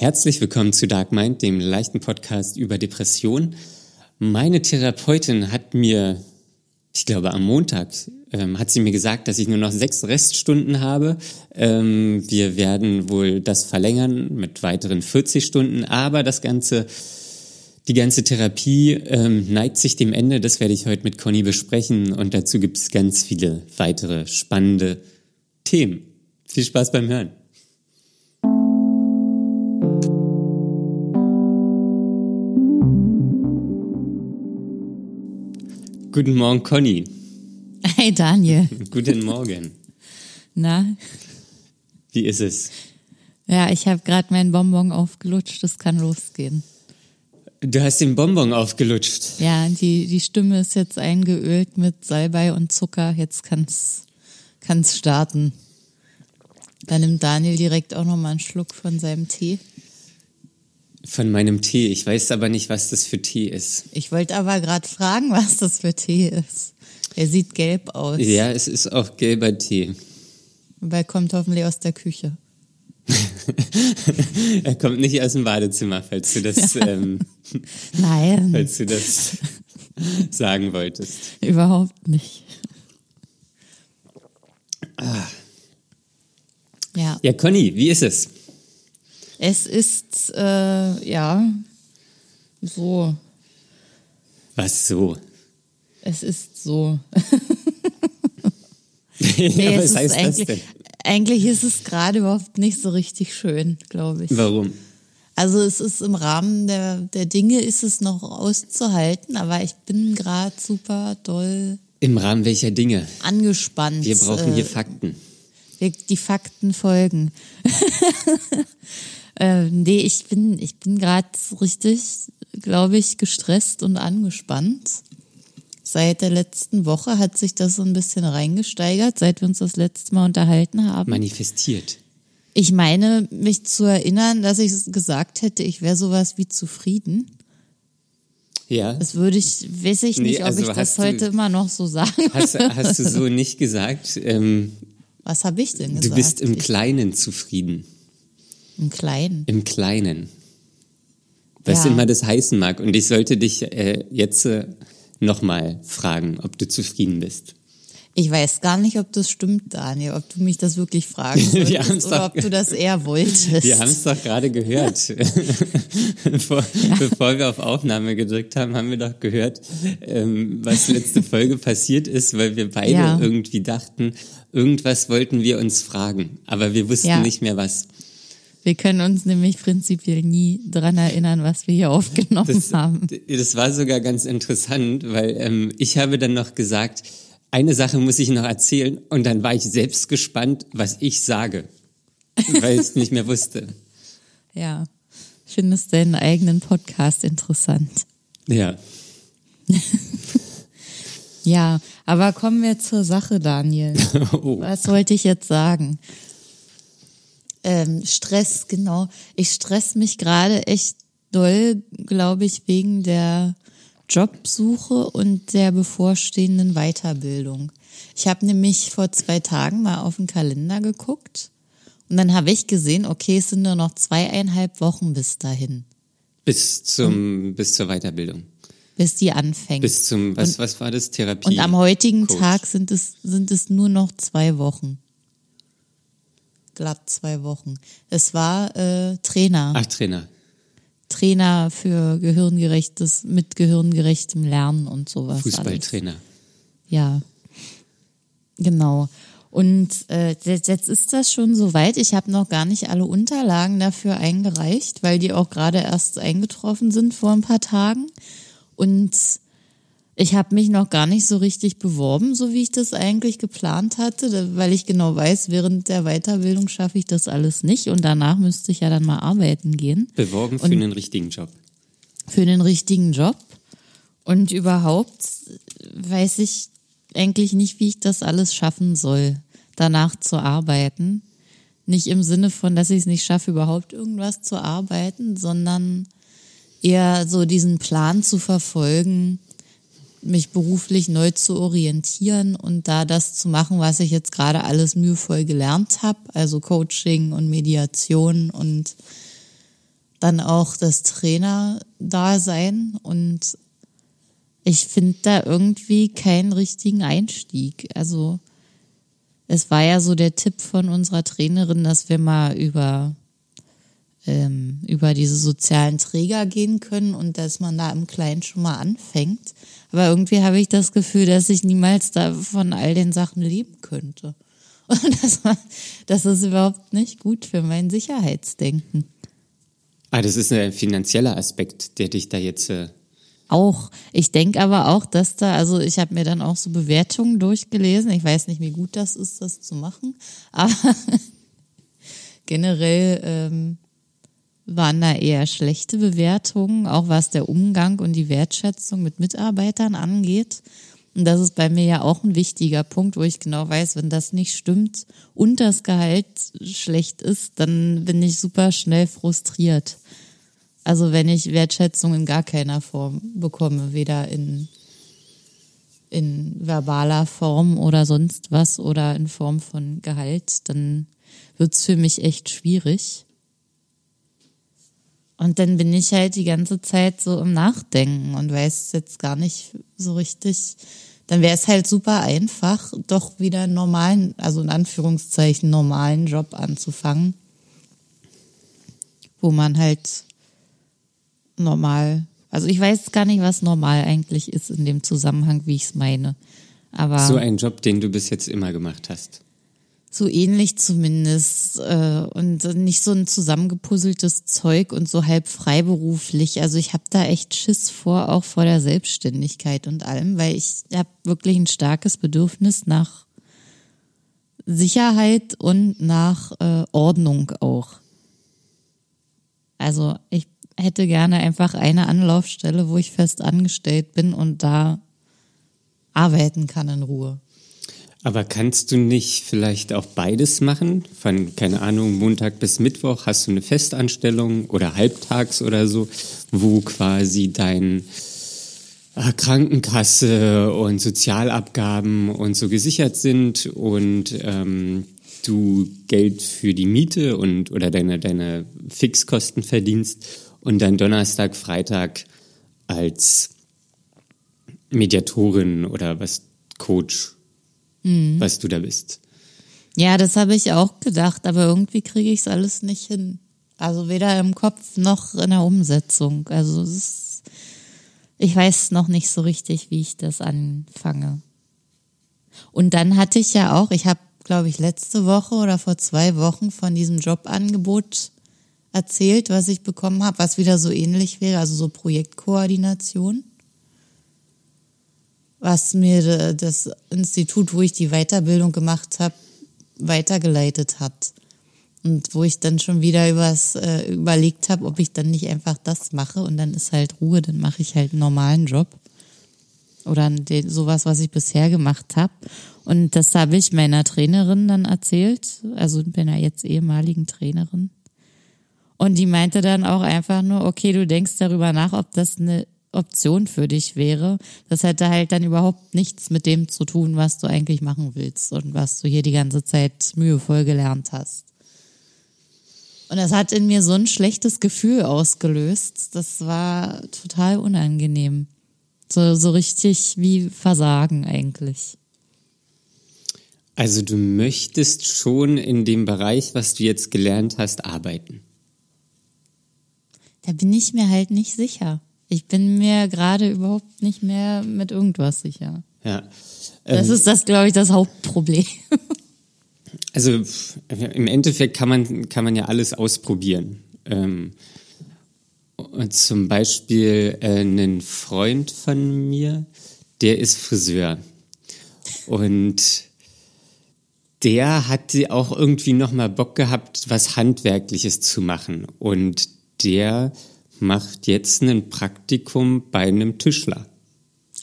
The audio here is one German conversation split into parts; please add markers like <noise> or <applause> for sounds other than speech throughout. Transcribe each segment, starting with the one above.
Herzlich willkommen zu Dark Mind, dem leichten Podcast über Depression. Meine Therapeutin hat mir, ich glaube am Montag, ähm, hat sie mir gesagt, dass ich nur noch sechs Reststunden habe. Ähm, wir werden wohl das verlängern mit weiteren 40 Stunden, aber das Ganze, die ganze Therapie ähm, neigt sich dem Ende. Das werde ich heute mit Conny besprechen und dazu gibt es ganz viele weitere spannende Themen. Viel Spaß beim Hören. Guten Morgen, Conny. Hey, Daniel. <laughs> Guten Morgen. Na? Wie ist es? Ja, ich habe gerade meinen Bonbon aufgelutscht. Es kann losgehen. Du hast den Bonbon aufgelutscht. Ja, die, die Stimme ist jetzt eingeölt mit Salbei und Zucker. Jetzt kann's kann's starten. Dann nimmt Daniel direkt auch nochmal einen Schluck von seinem Tee. Von meinem Tee. Ich weiß aber nicht, was das für Tee ist. Ich wollte aber gerade fragen, was das für Tee ist. Er sieht gelb aus. Ja, es ist auch gelber Tee. Aber er kommt hoffentlich aus der Küche. <laughs> er kommt nicht aus dem Badezimmer, falls du das, <laughs> ähm, Nein. falls du das <laughs> sagen wolltest. Überhaupt nicht. Ah. Ja. Ja, Conny, wie ist es? Es ist, äh, ja, so. Was so? Es ist so. <laughs> <laughs> ja, Nee, was es ist heißt das eigentlich, denn? eigentlich ist es gerade überhaupt nicht so richtig schön, glaube ich. Warum? Also es ist im Rahmen der, der Dinge ist es noch auszuhalten, aber ich bin gerade super doll Im Rahmen welcher Dinge? angespannt. Wir brauchen hier Äh, Fakten. wir- die Fakten folgen. <laughs> äh, nee, ich bin, ich bin gerade richtig, glaube ich, gestresst und angespannt. Seit der letzten Woche hat sich das so ein bisschen reingesteigert, seit wir uns das letzte Mal unterhalten haben. Manifestiert. Ich meine, mich zu erinnern, dass ich gesagt hätte, ich wäre sowas wie zufrieden. Ja. Das würde ich, weiß ich Nee, nicht, ob also ich das hast du- heute immer noch so sagen Hast, hast du so nicht gesagt? Ähm, Was habe ich denn gesagt? du bist im Kleinen zufrieden. Im Kleinen. Im Kleinen. Was Ja. immer das heißen mag. Und ich sollte dich äh, jetzt äh, nochmal fragen, ob du zufrieden bist. Ich weiß gar nicht, ob das stimmt, Daniel, ob du mich das wirklich fragen <laughs> Wir oder ob du das eher wolltest. Wir haben es doch gerade gehört. <laughs> Bevor, bevor wir auf Aufnahme gedrückt haben, haben wir doch gehört, ähm, was letzte Folge passiert ist, weil wir beide Ja. irgendwie dachten, irgendwas wollten wir uns fragen, aber wir wussten Ja. nicht mehr was. Wir können uns nämlich prinzipiell nie dran erinnern, was wir hier aufgenommen Das, haben. das war sogar ganz interessant, weil ähm, ich habe dann noch gesagt, eine Sache muss ich noch erzählen und dann war ich selbst gespannt, was ich sage, weil ich es nicht mehr wusste. <laughs> Ja. Findest deinen eigenen Podcast interessant? Ja, <laughs> Ja, aber kommen wir zur Sache, Daniel. <laughs> oh. Was wollte ich jetzt sagen? Ähm, Stress, genau. Ich stress mich gerade echt doll, glaube ich, wegen der Jobsuche und der bevorstehenden Weiterbildung. Ich habe nämlich vor zwei Tagen mal auf den Kalender geguckt und dann habe ich gesehen, okay, es sind nur noch zweieinhalb Wochen bis dahin, bis zum bis zur Weiterbildung, bis die anfängt. bis zum was was war das Therapie? Und am heutigen Coach. Tag sind es, sind es nur noch zwei Wochen. Glatt zwei Wochen. Es war äh, Trainer. Ach Trainer. Trainer für gehirngerechtes, mit gehirngerechtem Lernen und sowas. alles. Fußballtrainer. Ja. Genau. Und äh, jetzt jetzt ist das schon soweit. Ich habe noch gar nicht alle Unterlagen dafür eingereicht, weil die auch gerade erst eingetroffen sind vor ein paar Tagen. Und ich habe mich noch gar nicht so richtig beworben, so wie ich das eigentlich geplant hatte, weil ich genau weiß, während der Weiterbildung schaffe ich das alles nicht und danach müsste ich ja dann mal arbeiten gehen Beworben für Und- einen richtigen Job. für den richtigen Job. Und überhaupt weiß ich eigentlich nicht, wie ich das alles schaffen soll, danach zu arbeiten. Nicht im Sinne von, dass ich es nicht schaffe, überhaupt irgendwas zu arbeiten, sondern eher so diesen Plan zu verfolgen, mich beruflich neu zu orientieren und da das zu machen, was ich jetzt gerade alles mühevoll gelernt habe, also Coaching und Mediation und dann auch das Trainer-Dasein und ich finde da irgendwie keinen richtigen Einstieg. Also es war ja so der Tipp von unserer Trainerin, dass wir mal über ähm, über diese sozialen Träger gehen können und dass man da im Kleinen schon mal anfängt. Aber irgendwie habe ich das Gefühl, dass ich niemals da von all den Sachen leben könnte. <laughs> Und das, das ist überhaupt nicht gut für mein Sicherheitsdenken. Ah, das ist ein finanzieller Aspekt, der dich da jetzt. Äh auch. Ich denke aber auch, dass da, also ich habe mir dann auch so Bewertungen durchgelesen. Ich weiß nicht, wie gut das ist, das zu machen. Aber <laughs> generell ähm, waren da eher schlechte Bewertungen, auch was der Umgang und die Wertschätzung mit Mitarbeitern angeht. Und das ist bei mir ja auch ein wichtiger Punkt, wo ich genau weiß, wenn das nicht stimmt und das Gehalt schlecht ist, dann bin ich super schnell frustriert. Also wenn ich Wertschätzung in gar keiner Form bekomme, weder in, in verbaler Form oder sonst was oder in Form von Gehalt, dann wird's für mich echt schwierig. Und dann bin ich halt die ganze Zeit so im Nachdenken und weiß jetzt gar nicht so richtig. Dann wäre es halt super einfach, doch wieder einen normalen, also in Anführungszeichen normalen Job anzufangen, wo man halt normal, also ich weiß gar nicht, was normal eigentlich ist in dem Zusammenhang, wie ich es meine. Aber so ein Job, den du bis jetzt immer gemacht hast. So ähnlich zumindest. Äh, und nicht so ein zusammengepuzzeltes Zeug und so halb freiberuflich. Also ich habe da echt Schiss vor, auch vor der Selbstständigkeit und allem, weil ich habe wirklich ein starkes Bedürfnis nach Sicherheit und nach äh, Ordnung auch. Also ich hätte gerne einfach eine Anlaufstelle, wo ich fest angestellt bin und da arbeiten kann in Ruhe. Aber kannst du nicht vielleicht auch beides machen? Von, keine Ahnung, Montag bis Mittwoch hast du eine Festanstellung oder halbtags oder so, wo quasi dein äh, Krankenkasse und Sozialabgaben und so gesichert sind und ähm, du Geld für die Miete und oder deine, deine Fixkosten verdienst und dann Donnerstag, Freitag als Mediatorin oder was Coach mhm. was du da bist. Ja, das habe ich auch gedacht, aber irgendwie kriege ich es alles nicht hin. Also weder im Kopf noch in der Umsetzung. Also ist, ich weiß noch nicht so richtig, wie ich das anfange. Und dann hatte ich ja auch, ich habe, glaube ich, letzte Woche oder vor zwei Wochen von diesem Jobangebot erzählt, was ich bekommen habe, was wieder so ähnlich wäre, also so Projektkoordination was mir das Institut, wo ich die Weiterbildung gemacht habe, weitergeleitet hat. Und wo ich dann schon wieder übers, äh, überlegt habe, ob ich dann nicht einfach das mache und dann ist halt Ruhe, dann mache ich halt einen normalen Job. Oder den, sowas, was ich bisher gemacht habe. Und das habe ich meiner Trainerin dann erzählt, also meiner jetzt ehemaligen Trainerin. Und die meinte dann auch einfach nur, okay, du denkst darüber nach, ob das eine Option für dich wäre. Das hätte halt dann überhaupt nichts mit dem zu tun, was du eigentlich machen willst und was du hier die ganze Zeit mühevoll gelernt hast. Und das hat in mir so ein schlechtes Gefühl ausgelöst. Das war total unangenehm. So, so richtig wie Versagen eigentlich. Also du möchtest schon in dem Bereich, was du jetzt gelernt hast, arbeiten. Da bin ich mir halt nicht sicher. Ich bin mir gerade überhaupt nicht mehr mit irgendwas sicher. Ja. Ähm, das ist das, glaube ich, das Hauptproblem. <laughs> Also im Endeffekt kann man, kann man ja alles ausprobieren. Ähm, zum Beispiel äh, einen Freund von mir, der ist Friseur. Und der hat auch irgendwie nochmal Bock gehabt, was Handwerkliches zu machen. Und der macht jetzt ein Praktikum bei einem Tischler.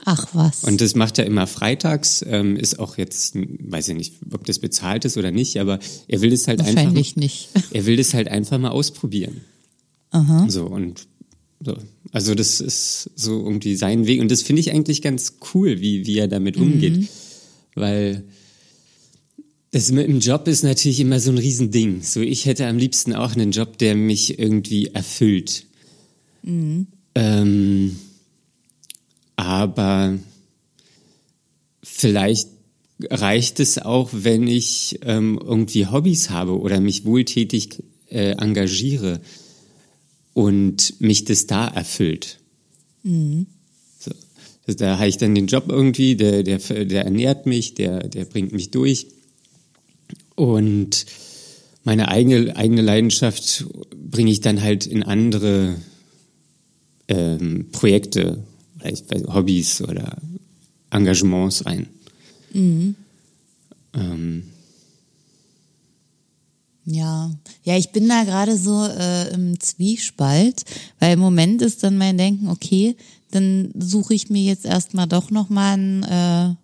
Ach was. Und das macht er immer freitags, ähm, ist auch jetzt, weiß ich nicht, ob das bezahlt ist oder nicht, aber er will es halt Wahrscheinlich einfach. nicht. <laughs> Er will das halt einfach mal ausprobieren. Aha. So und so. Also das ist so irgendwie sein Weg und das finde ich eigentlich ganz cool, wie, wie er damit umgeht, mhm. weil Das mit dem Job ist natürlich immer so ein Riesending. So, ich hätte am liebsten auch einen Job, der mich irgendwie erfüllt. Ähm, aber vielleicht reicht es auch, wenn ich ähm, irgendwie Hobbys habe oder mich wohltätig äh, engagiere und mich das da erfüllt. So. Also da habe ich dann den Job irgendwie, der, der, der ernährt mich, der, der bringt mich durch. Und meine eigene, eigene Leidenschaft bringe ich dann halt in andere ähm, Projekte, weiß, Hobbys oder Engagements rein. Ähm, Ja, ja, ich bin da gerade so äh, im Zwiespalt, weil im Moment ist dann mein Denken, okay, dann suche ich mir jetzt erstmal doch nochmal einen äh,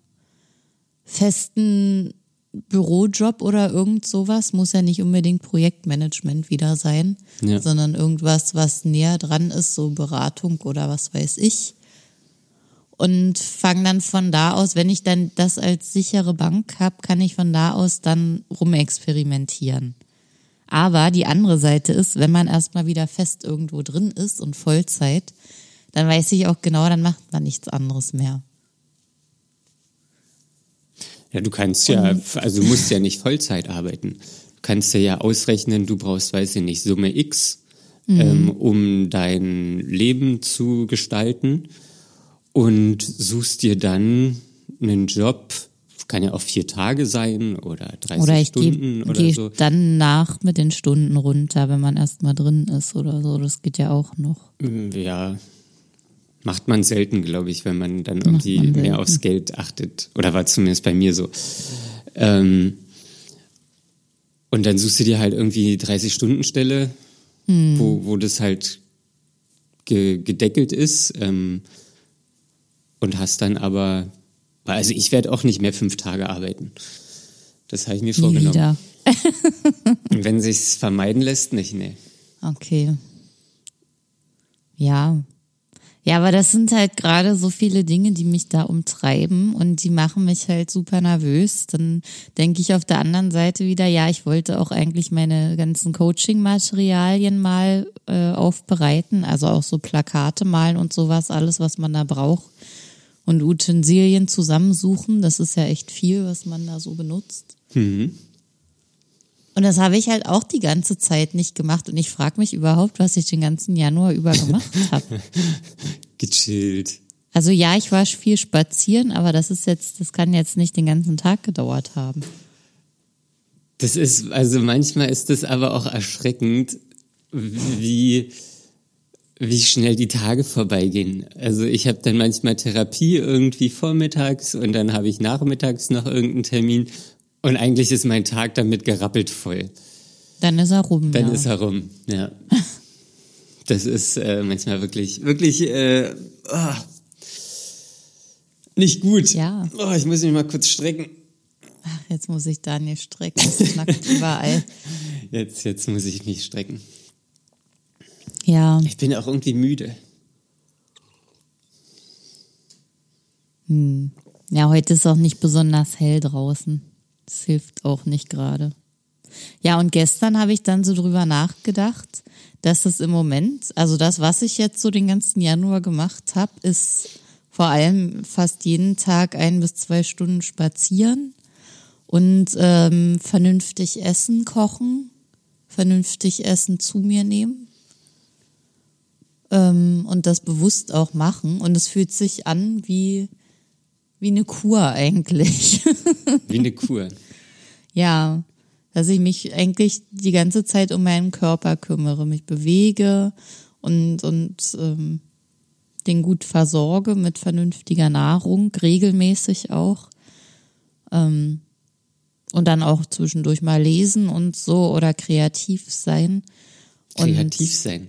festen Bürojob oder irgend sowas. Muss ja nicht unbedingt Projektmanagement wieder sein, Ja. sondern irgendwas, was näher dran ist, so Beratung oder was weiß ich. Und fange dann von da aus, wenn ich dann das als sichere Bank habe, kann ich von da aus dann rumexperimentieren. Aber die andere Seite ist, wenn man erstmal wieder fest irgendwo drin ist und Vollzeit, dann weiß ich auch genau, dann macht man nichts anderes mehr. Ja, du kannst ja, also du musst ja nicht Vollzeit arbeiten. Du kannst dir ja ausrechnen, du brauchst, weiß ich nicht, Summe X, ähm, um dein Leben zu gestalten und suchst dir dann einen Job, kann ja auch vier Tage sein oder 30 Oder ich Stunden gehe oder geh so. dann nach mit den Stunden runter, wenn man erstmal drin ist oder so. Das geht ja auch noch. Ja, macht man selten, glaube ich, wenn man dann irgendwie man mehr aufs Geld achtet. Oder war zumindest bei mir so. Ähm, und dann suchst du dir halt irgendwie 30-Stunden-Stelle, Hm. wo, wo das halt ge gedeckelt ist. Ähm, und hast dann aber, also ich werde auch nicht mehr fünf Tage arbeiten. Das habe ich mir vorgenommen. <laughs> wenn sich's vermeiden lässt, nicht, nee. Okay. Ja. Ja, aber das sind halt gerade so viele Dinge, die mich da umtreiben und die machen mich halt super nervös. Dann denke ich auf der anderen Seite wieder, ja, ich wollte auch eigentlich meine ganzen Coaching-Materialien mal äh, aufbereiten, also auch so Plakate malen und sowas, alles, was man da braucht. Und Utensilien zusammensuchen, das ist ja echt viel, was man da so benutzt. Mhm. Und das habe ich halt auch die ganze Zeit nicht gemacht. Und ich frage mich überhaupt, was ich den ganzen Januar über gemacht habe. <laughs> Gechillt. Also ja, ich war viel spazieren, aber das ist jetzt, das kann jetzt nicht den ganzen Tag gedauert haben. Das ist, also manchmal ist es aber auch erschreckend, wie, wie schnell die Tage vorbeigehen. Also ich habe dann manchmal Therapie irgendwie vormittags und dann habe ich nachmittags noch irgendeinen Termin und eigentlich ist mein Tag damit gerappelt voll. Dann ist er rum. Dann ja. ist er rum, ja. <laughs> Das ist äh, manchmal wirklich, wirklich äh, ah, nicht gut. Ja. Oh, ich muss mich mal kurz strecken. Ach, jetzt muss ich Daniel strecken. Es knackt überall. <laughs> Jetzt, jetzt muss ich mich strecken. Ja, Ich bin auch irgendwie müde. ja, heute ist auch nicht besonders hell draußen. Das hilft auch nicht gerade. Ja, und gestern habe ich dann so drüber nachgedacht, dass es im Moment, also das, was ich jetzt so den ganzen Januar gemacht habe, ist vor allem fast jeden Tag ein bis zwei Stunden spazieren und ähm, vernünftig Essen kochen, vernünftig Essen zu mir nehmen ähm, und das bewusst auch machen. Und es fühlt sich an wie, wie eine Kur eigentlich. <laughs> Wie eine Kur. Ja, dass ich mich eigentlich die ganze Zeit um meinen Körper kümmere, mich bewege und, und ähm, den gut versorge mit vernünftiger Nahrung, regelmäßig auch. Ähm, und dann auch zwischendurch mal lesen und so oder kreativ sein. Und- Kreativ sein.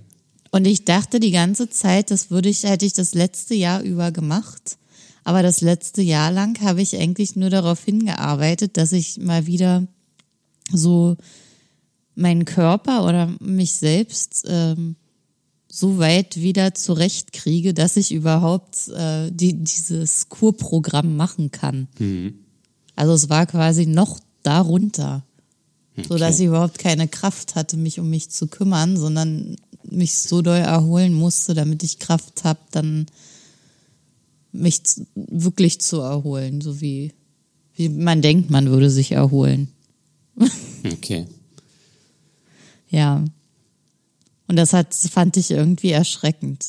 und ich dachte die ganze Zeit, das würde ich, hätte ich das letzte Jahr über gemacht. Aber das letzte Jahr lang habe ich eigentlich nur darauf hingearbeitet, dass ich mal wieder so meinen Körper oder mich selbst ähm, so weit wieder zurechtkriege, dass ich überhaupt äh, die, dieses Kurprogramm machen kann. Also es war quasi noch da runter. So dass Okay. ich überhaupt keine Kraft hatte, mich um mich zu kümmern, sondern mich so doll erholen musste, damit ich Kraft habe, dann mich wirklich zu erholen, so wie, wie man denkt, man würde sich erholen. <laughs> Okay. Ja. Und das hat, fand ich irgendwie erschreckend.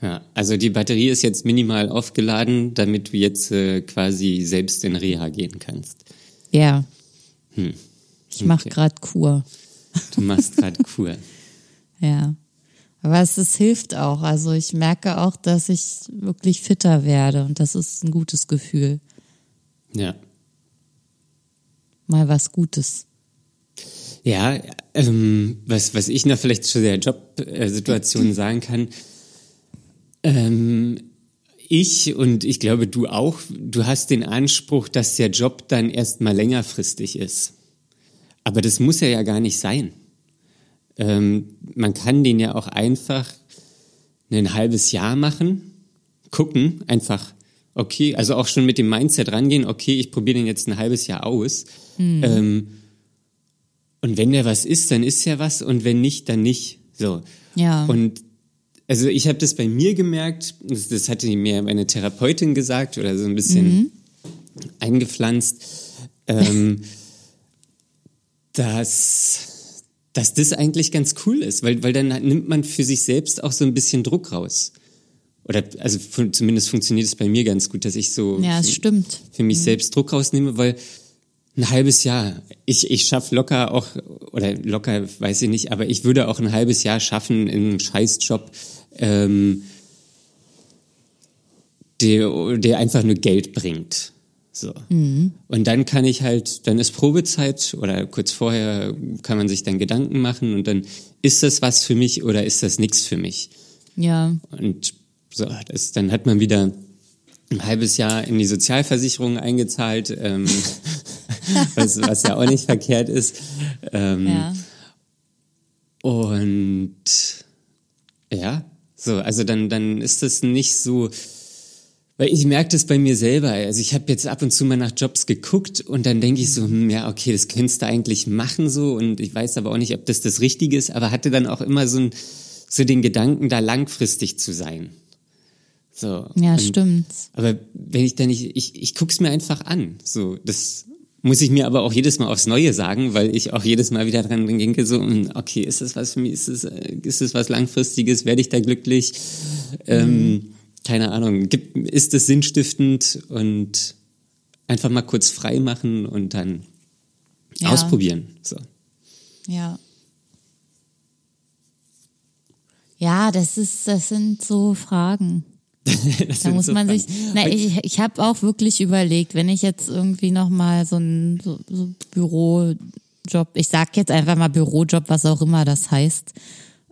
Ja, also die Batterie ist jetzt minimal aufgeladen, damit du jetzt äh, quasi selbst in Reha gehen kannst. Ja. Ich mache Okay. grad Kur. Du machst gerade <laughs> Kur. Ja. Aber es, es hilft auch. Also ich merke auch, dass ich wirklich fitter werde und das ist ein gutes Gefühl. Ja. Mal was Gutes. Ja, ähm, was, was ich noch vielleicht zu der Jobsituation <clears throat> sagen kann, ähm, ich und ich glaube du auch, du hast den Anspruch, dass der Job dann erstmal längerfristig ist. Aber das muss er ja gar nicht sein. Ähm, man kann den ja auch einfach ein halbes Jahr machen, gucken, einfach, okay, also auch schon mit dem Mindset rangehen, okay, ich probiere den jetzt ein halbes Jahr aus. Ähm, und wenn der was ist, dann ist ja was und wenn nicht, dann nicht. So. Ja. Und also ich habe das bei mir gemerkt, das, das hatte mir meine Therapeutin gesagt oder so ein bisschen eingepflanzt, ähm, <laughs> dass, dass das eigentlich ganz cool ist, weil, weil dann nimmt man für sich selbst auch so ein bisschen Druck raus. Oder also fun zumindest funktioniert es bei mir ganz gut, dass ich so Ja, es stimmt. für mich selbst Druck rausnehme, weil ein halbes Jahr, ich, ich schaffe locker auch, oder locker weiß ich nicht, aber ich würde auch ein halbes Jahr schaffen in einem Scheißjob, ähm, der, der einfach nur Geld bringt. So. Und dann kann ich halt, dann ist Probezeit oder kurz vorher kann man sich dann Gedanken machen und dann ist das was für mich oder ist das nichts für mich. Ja. Und so, das, dann hat man wieder ein halbes Jahr in die Sozialversicherung eingezahlt, ähm, <laughs> was, was ja auch nicht verkehrt ist. Ähm, Ja. Und ja, so, also dann, dann ist das nicht so, weil ich merke das bei mir selber. Also ich habe jetzt ab und zu mal nach Jobs geguckt und dann denke ich so, hm, ja, okay, das könntest du eigentlich machen so und ich weiß aber auch nicht, ob das das Richtige ist, aber hatte dann auch immer so, ein, so den Gedanken, da langfristig zu sein. So. Ja, und, stimmt. aber wenn ich dann nicht, ich, ich guck's mir einfach an. So, das muss ich mir aber auch jedes Mal aufs Neue sagen, weil ich auch jedes Mal wieder dran denke, so, hm, okay, ist das was für mich, ist das, äh, ist das was Langfristiges, werde ich da glücklich? Ähm, keine Ahnung, gibt, ist das sinnstiftend und einfach mal kurz frei machen und dann Ja. ausprobieren. So. Ja. Ja, das ist, das sind so Fragen. <laughs> Da muss so man Fragen. sich. Na, ich ich habe auch wirklich überlegt, wenn ich jetzt irgendwie noch mal so ein so, so Bürojob, ich sag jetzt einfach mal Bürojob, was auch immer das heißt,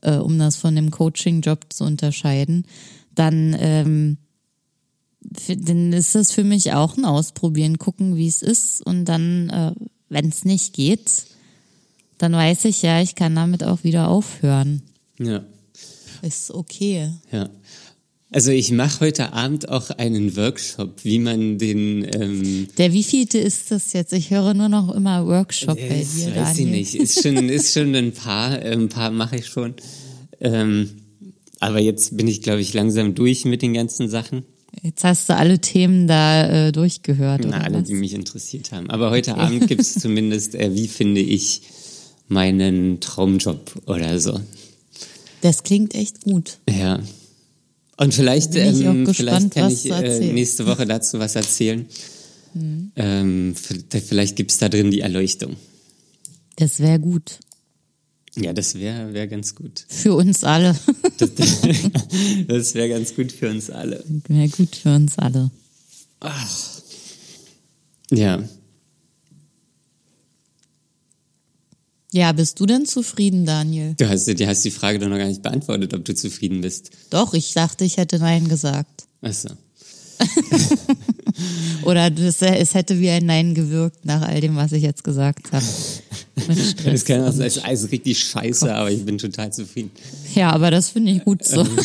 äh, um das von dem Coaching-Job zu unterscheiden, dann ähm, dann ist das für mich auch ein Ausprobieren, gucken, wie es ist und dann, äh, wenn es nicht geht, dann weiß ich ja, ich kann damit auch wieder aufhören. Ja. Ist okay. Ja. Also ich mache heute Abend auch einen Workshop, wie man den ähm, Der wievielte ist das jetzt? Ich höre nur noch immer Workshop bei das dir, weiß Daniel. ich nicht. Ist schon, ist schon ein paar, äh, ein paar mache ich schon. Ähm, aber jetzt bin ich, glaube ich, langsam durch mit den ganzen Sachen. Jetzt hast du alle Themen da äh, durchgehört, Na, alle, was? die mich interessiert haben. Aber heute Abend gibt es <laughs> zumindest, äh, wie finde ich meinen Traumjob oder so. Das klingt echt gut. Ja. Und vielleicht, ähm, gespannt, vielleicht kann ich äh, nächste Woche dazu was erzählen. Ähm, v- vielleicht gibt's da drin die Erleuchtung. Das wäre gut. Ja, das wäre wär ganz gut. Für uns alle. <laughs> Das, das wäre ganz gut für uns alle. wäre gut für uns alle. Ja. Ja, bist du denn zufrieden, Daniel? Du hast, du hast die Frage doch noch gar nicht beantwortet, ob du zufrieden bist. Doch, ich dachte, ich hätte Nein gesagt. Achso. <laughs> Oder das, es hätte wie ein Nein gewirkt nach all dem, was ich jetzt gesagt habe. <laughs> Das kann auch sein, es ist alles richtig scheiße, aber ich bin total zufrieden. Ja, aber das finde ich gut so. <laughs>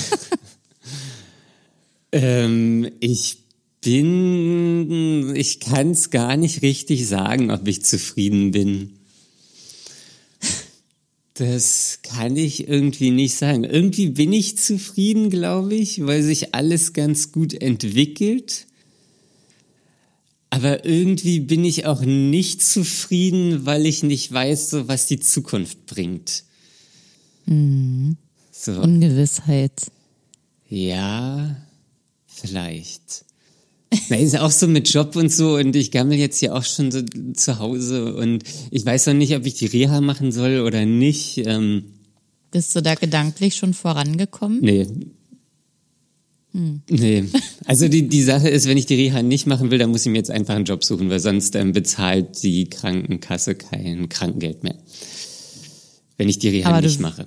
Ähm, ich bin, ich kann es gar nicht richtig sagen, ob ich zufrieden bin. Das kann ich irgendwie nicht sagen. Irgendwie bin ich zufrieden, glaube ich, weil sich alles ganz gut entwickelt. Aber irgendwie bin ich auch nicht zufrieden, weil ich nicht weiß, so was die Zukunft bringt. Mhm. So. Ungewissheit. Ja, vielleicht. Na, ist auch so mit Job und so und ich gammel jetzt hier auch schon so zu Hause und ich weiß noch nicht, ob ich die Reha machen soll oder nicht. Ähm, Bist du da gedanklich schon vorangekommen? Nee. Hm. Nee. Also die, die Sache ist, wenn ich die Reha nicht machen will, dann muss ich mir jetzt einfach einen Job suchen, weil sonst ähm, bezahlt die Krankenkasse kein Krankengeld mehr. Wenn ich die Reha Aber nicht mache.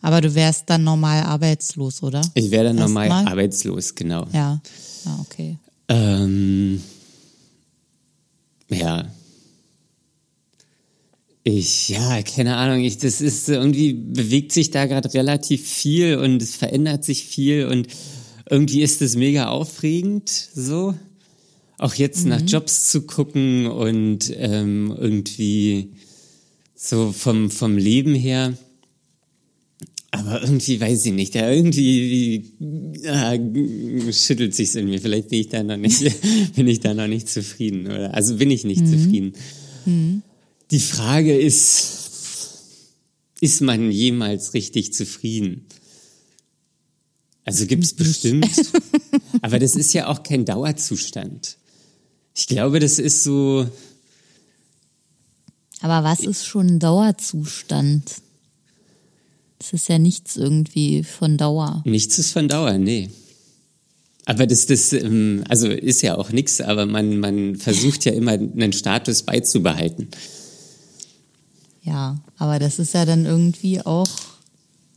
Aber du wärst dann normal arbeitslos, oder? Ich wäre dann normal arbeitslos, genau. Ja, ja okay. Ähm, ja. Ich, ja, keine Ahnung, ich, das ist irgendwie bewegt sich da gerade relativ viel und es verändert sich viel und irgendwie ist es mega aufregend, so. Auch jetzt mhm. nach Jobs zu gucken und ähm, irgendwie so vom, vom Leben her. Aber irgendwie weiß ich nicht, ja, irgendwie äh, schüttelt sich's in mir. Vielleicht bin ich da noch nicht, <laughs> bin ich da noch nicht zufrieden, oder? Also bin ich nicht mhm. zufrieden. Mhm. Die Frage ist, ist man jemals richtig zufrieden? Also gibt's bestimmt, <laughs> aber das ist ja auch kein Dauerzustand. Ich glaube, das ist so. Aber was ist schon ein Dauerzustand? Das ist ja nichts irgendwie von Dauer. Nichts ist von Dauer, nee. Aber das, das, ähm, also ist ja auch nichts, aber man, man versucht ja immer einen Status beizubehalten. Ja, aber das ist ja dann irgendwie auch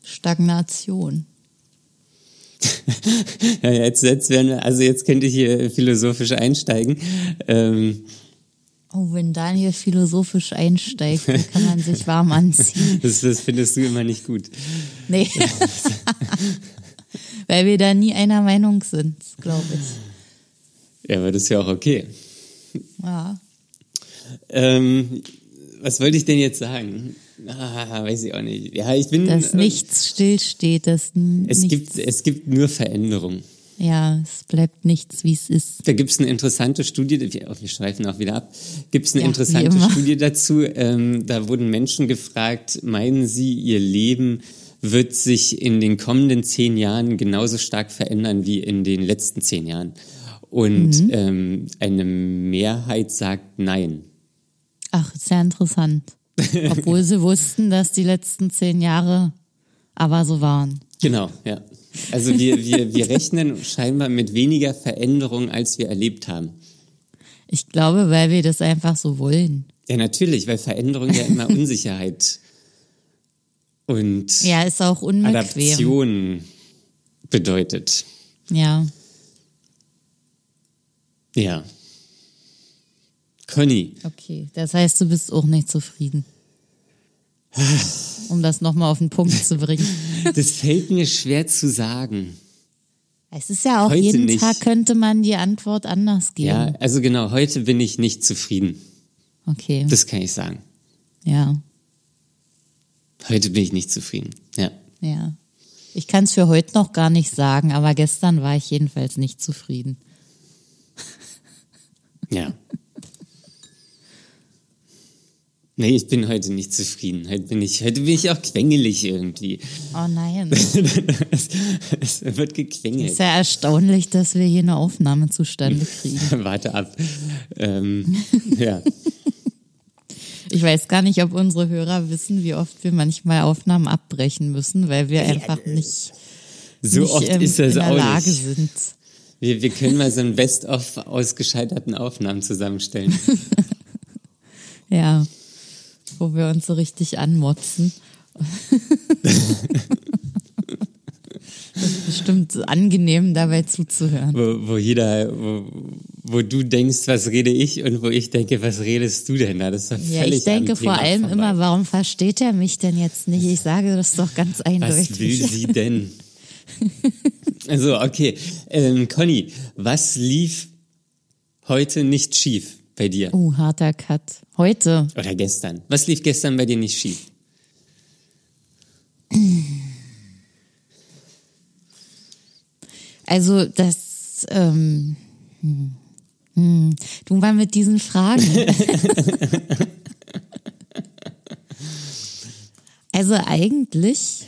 Stagnation. <laughs> ja, jetzt, jetzt werden also jetzt könnte ich hier philosophisch einsteigen. Ähm, Oh, wenn Daniel philosophisch einsteigt, dann kann man sich warm anziehen. <laughs> Das, das findest du immer nicht gut. Nee. <laughs> Weil wir da nie einer Meinung sind, glaube ich. Ja, aber das ist ja auch okay. Ja. Ähm, was wollte ich denn jetzt sagen? Ah, weiß ich auch nicht. Ja, ich bin. Dass nichts stillsteht, dass es gibt es gibt nur Veränderung. Ja, es bleibt nichts, wie es ist. Da gibt es eine interessante Studie, wir, wir schweifen auch wieder ab, gibt es eine ja, interessante Studie dazu. Ähm, da wurden Menschen gefragt, meinen Sie, Ihr Leben wird sich in den kommenden zehn Jahren genauso stark verändern wie in den letzten zehn Jahren? Und mhm. ähm, eine Mehrheit sagt nein. Ach, sehr interessant. Obwohl sie <laughs> wussten, dass die letzten zehn Jahre aber so waren. Genau, ja. Also wir, wir, wir rechnen scheinbar mit weniger Veränderung, als wir erlebt haben. Ich glaube, weil wir das einfach so wollen. Ja, natürlich, weil Veränderung ja immer <laughs> Unsicherheit und ja, ist auch Adaption bedeutet. Ja. Ja. Conny. Okay, das heißt, du bist auch nicht zufrieden um das nochmal auf den Punkt zu bringen. <laughs> Das fällt mir schwer zu sagen. Es ist ja auch heute jeden nicht. Tag könnte man die Antwort anders geben. Ja, also genau, heute bin ich nicht zufrieden. Okay. Das kann ich sagen. Ja. Heute bin ich nicht zufrieden. Ja. Ja. Ich kann es für heute noch gar nicht sagen, aber gestern war ich jedenfalls nicht zufrieden. Ja. <laughs> Nee, ich bin heute nicht zufrieden. Heute bin ich, heute bin ich auch quengelig irgendwie. Oh nein. <laughs> es, es, wird gequengelt. Es ist ja erstaunlich, dass wir hier eine Aufnahme zustande kriegen. <laughs> Warte ab. Ähm, ja. <laughs> Ich weiß gar nicht, ob unsere Hörer wissen, wie oft wir manchmal Aufnahmen abbrechen müssen, weil wir einfach nicht, so nicht, oft ähm, ist das in der Lage nicht. sind. Wir, wir können mal so ein Best-of aus gescheiterten Aufnahmen zusammenstellen. ja wo wir uns so richtig anmotzen. das ist bestimmt angenehm, dabei zuzuhören. Wo, wo jeder, wo, wo, du denkst, was rede ich und wo ich denke, was redest du denn da? Das ist ja, ich denke vor allem vorbei. immer, warum versteht er mich denn jetzt nicht? Ich sage das doch ganz eindeutig. Was will sie denn? Also, okay. Ähm, Conny, was lief heute nicht schief bei dir? Uh, harter Cut. Heute. Oder gestern? Was lief gestern bei dir nicht schief? Also das, ähm, hm, hm, du mal mit diesen Fragen. <laughs> also eigentlich,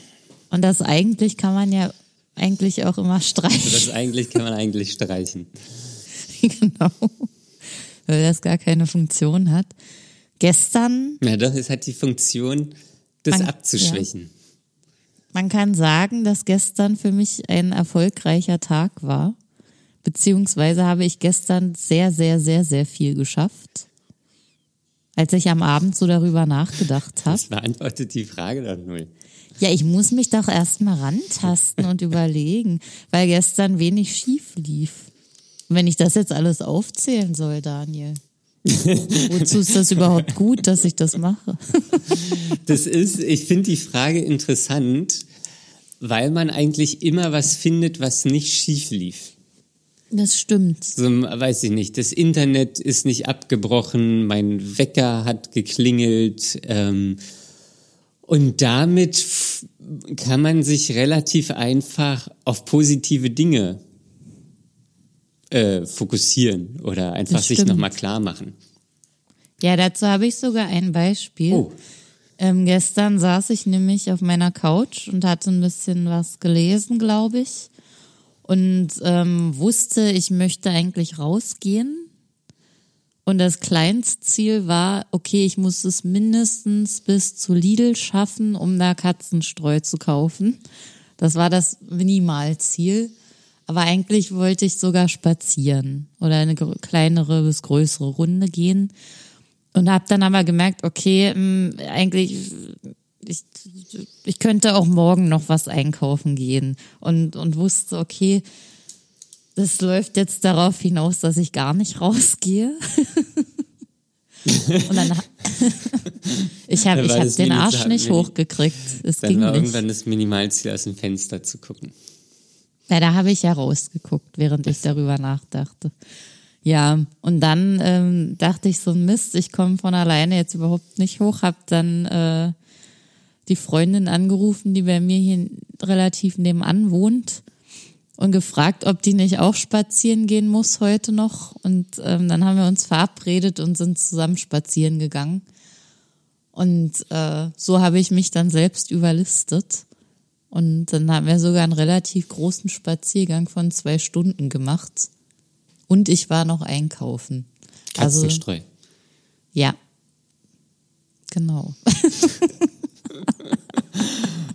und das eigentlich kann man ja eigentlich auch immer streichen. Das eigentlich kann man eigentlich streichen. <laughs> genau. Weil das gar keine Funktion hat. Gestern. Na doch, es hat die Funktion, das Man- abzuschwächen. Man kann sagen, dass gestern für mich ein erfolgreicher Tag war. Beziehungsweise habe ich gestern sehr, sehr, sehr, sehr viel geschafft. Als ich am Abend so darüber nachgedacht habe. Das beantwortet die Frage doch null. Ja, ich muss mich doch erstmal rantasten und <laughs> überlegen, weil gestern wenig schief lief. Und wenn ich das jetzt alles aufzählen soll, Daniel. Wozu ist das überhaupt gut, dass ich das mache? Das ist, ich finde die Frage interessant, weil man eigentlich immer was findet, was nicht schief lief. Das stimmt. So, weiß ich nicht, das Internet ist nicht abgebrochen, mein Wecker hat geklingelt. Ähm, und damit kann man sich relativ einfach auf positive Dinge äh, fokussieren oder einfach sich nochmal klar machen. Ja, dazu habe ich sogar ein Beispiel. Oh. Ähm, gestern saß ich nämlich auf meiner Couch und hatte ein bisschen was gelesen, glaube ich. Und ähm, wusste, ich möchte eigentlich rausgehen. Und das kleinste Ziel war, okay, ich muss es mindestens bis zu Lidl schaffen, um da Katzenstreu zu kaufen. Das war das Minimalziel. Aber eigentlich wollte ich sogar spazieren oder eine kleinere bis größere Runde gehen. Und habe dann aber gemerkt, okay, mh, eigentlich, ich, ich könnte auch morgen noch was einkaufen gehen. Und, und wusste, okay, das läuft jetzt darauf hinaus, dass ich gar nicht <laughs> rausgehe. und dann, ich habe <laughs> ich hab den Arsch nicht hochgekriegt. Es Dann ging war nicht. irgendwann das Minimalziel aus dem Fenster zu gucken. Ja, da habe ich ja rausgeguckt, während ich darüber nachdachte. Ja, und dann ähm, dachte ich so, Mist, ich komme von alleine jetzt überhaupt nicht hoch, hab dann äh, die Freundin angerufen, die bei mir hier relativ nebenan wohnt und gefragt, ob die nicht auch spazieren gehen muss heute noch. Und ähm, dann haben wir uns verabredet und sind zusammen spazieren gegangen. Und äh, so habe ich mich dann selbst überlistet. Und dann haben wir sogar einen relativ großen Spaziergang von zwei Stunden gemacht. Und ich war noch einkaufen. Also, Katzenstreu. ja. Genau. <laughs>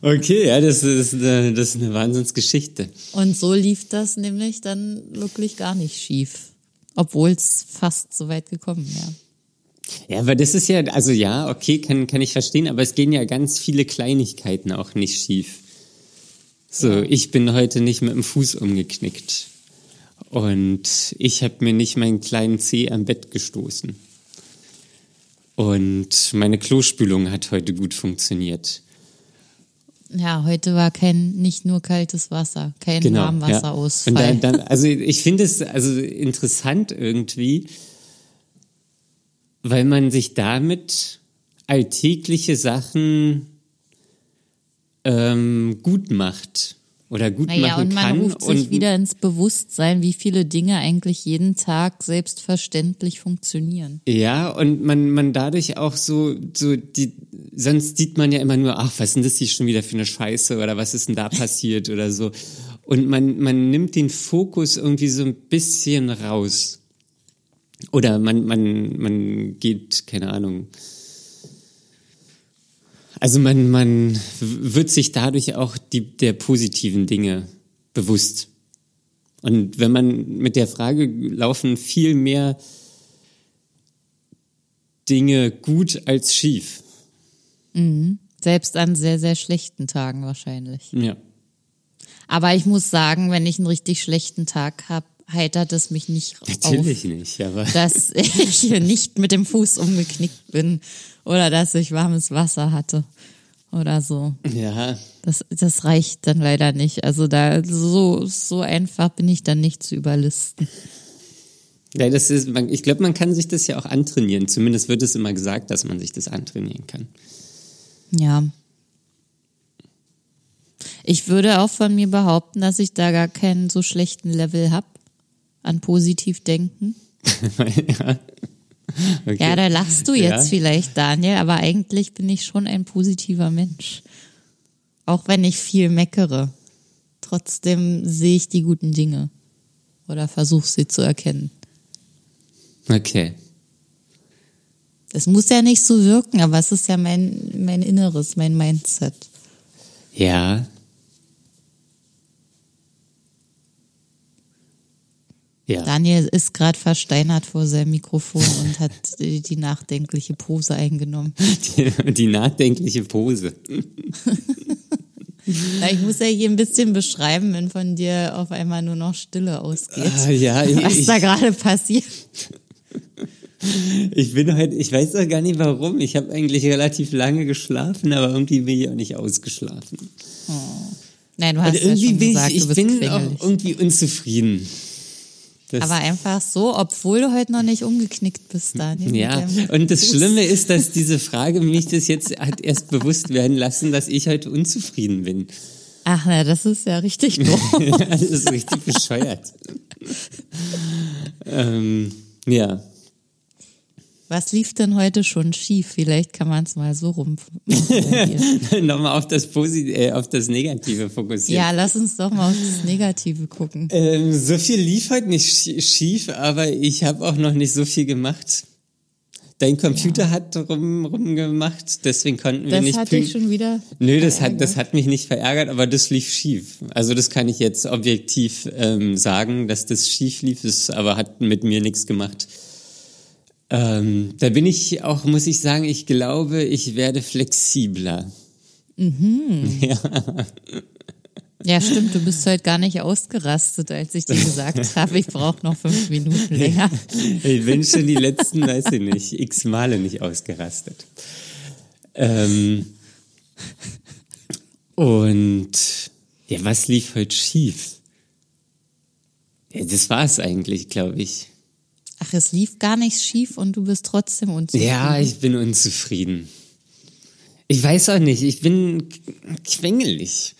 Okay, ja, das ist, eine, das ist eine Wahnsinnsgeschichte. Und so lief das nämlich dann wirklich gar nicht schief. Obwohl es fast so weit gekommen wäre. Ja, aber das ist ja, also ja, okay, kann, kann ich verstehen, aber es gehen ja ganz viele Kleinigkeiten auch nicht schief. So, ich bin heute nicht mit dem Fuß umgeknickt. Und ich habe mir nicht meinen kleinen Zeh am Bett gestoßen. Und meine Klospülung hat heute gut funktioniert. Ja, heute war kein, nicht nur kaltes Wasser, kein Genau. Warmwasserausfall. Ja. Und dann, dann, also ich finde es also interessant irgendwie, weil man sich damit alltägliche Sachen ähm, gut macht oder gut Naja, machen und man kann. ruft sich wieder ins Bewusstsein, wie viele Dinge eigentlich jeden Tag selbstverständlich funktionieren. Ja, und man, man dadurch auch so, so die, sonst sieht man ja immer nur, ach, was ist denn das hier schon wieder für eine Scheiße oder was ist denn da passiert oder so. Und man, man nimmt den Fokus irgendwie so ein bisschen raus. Oder man, man, man geht, keine Ahnung. Also man, man wird sich dadurch auch die, der positiven Dinge bewusst. Und wenn man mit der Frage laufen viel mehr Dinge gut als schief. Selbst an sehr, sehr schlechten Tagen wahrscheinlich. Ja. Aber ich muss sagen, wenn ich einen richtig schlechten Tag habe, heitert es mich nicht Natürlich auf, nicht, aber <laughs> dass ich nicht mit dem Fuß umgeknickt bin oder dass ich warmes Wasser hatte. oder so. Ja, Das, das reicht dann leider nicht. Also da so, so einfach bin ich dann nicht zu überlisten. ja das ist, ich glaube, man kann sich das ja auch antrainieren. Zumindest wird es immer gesagt, dass man sich das antrainieren kann. Ja. Ich würde auch von mir behaupten, dass ich da gar keinen so schlechten Level habe an positiv denken. <laughs> ja. Okay. Ja, da lachst du jetzt Ja. vielleicht, Daniel, aber eigentlich bin ich schon ein positiver Mensch. Auch wenn ich viel meckere. Trotzdem sehe ich die guten Dinge. Oder versuche sie zu erkennen. okay. Es muss ja nicht so wirken, aber es ist ja mein, mein Inneres, mein Mindset. Ja. Ja. Daniel ist gerade versteinert vor seinem Mikrofon und hat <laughs> die, nachdenkliche Pose eingenommen. Die, die nachdenkliche Pose. <laughs> Na, ich muss ja hier ein bisschen beschreiben, wenn von dir auf einmal nur noch Stille ausgeht. Ah, ja, was ich, da gerade passiert. <laughs> ich bin heute, ich weiß auch gar nicht warum. Ich habe eigentlich relativ lange geschlafen, aber irgendwie bin ich auch nicht ausgeschlafen. Nein, du hast ja irgendwie schon gesagt, ich, du ich bist bin auch irgendwie unzufrieden. Das, Aber einfach so, obwohl du heute noch nicht umgeknickt bist, Daniel. ja, und das. Schlimme ist, dass <laughs> diese Frage mich das jetzt hat erst bewusst werden lassen, dass ich heute unzufrieden bin. Ach, na, das ist ja richtig doof. <laughs> das ist richtig bescheuert. <laughs> ähm, ja. Was lief denn heute schon schief? Vielleicht kann man es mal so rum. <laughs> Nochmal auf das Posit äh, auf das Negative fokussieren. ja, lass uns doch mal auf das Negative gucken. Ähm, so viel lief heute nicht schie- schief, aber ich habe auch noch nicht so viel gemacht. Dein Computer hat rum, rumgemacht, deswegen konnten wir Das nicht hatte ich pünkt- schon wieder. Nö, das hat, das hat mich nicht verärgert, aber das lief schief. Also das kann ich jetzt objektiv ähm, sagen, dass das schief lief, das aber hat mit mir nichts gemacht. Ähm, da bin ich auch, muss ich sagen, ich glaube, ich werde flexibler. Ja, stimmt, du bist heute gar nicht ausgerastet, als ich dir gesagt <laughs> habe, ich brauche noch fünf Minuten länger. Ich bin schon die letzten, weiß ich nicht, x Male nicht ausgerastet. Ähm, und ja, was lief heute schief? Ja, das war es eigentlich, glaube ich. Ach, es lief gar nichts schief und du bist trotzdem unzufrieden. Ja, ich bin unzufrieden. Ich weiß auch nicht, ich bin quengelig.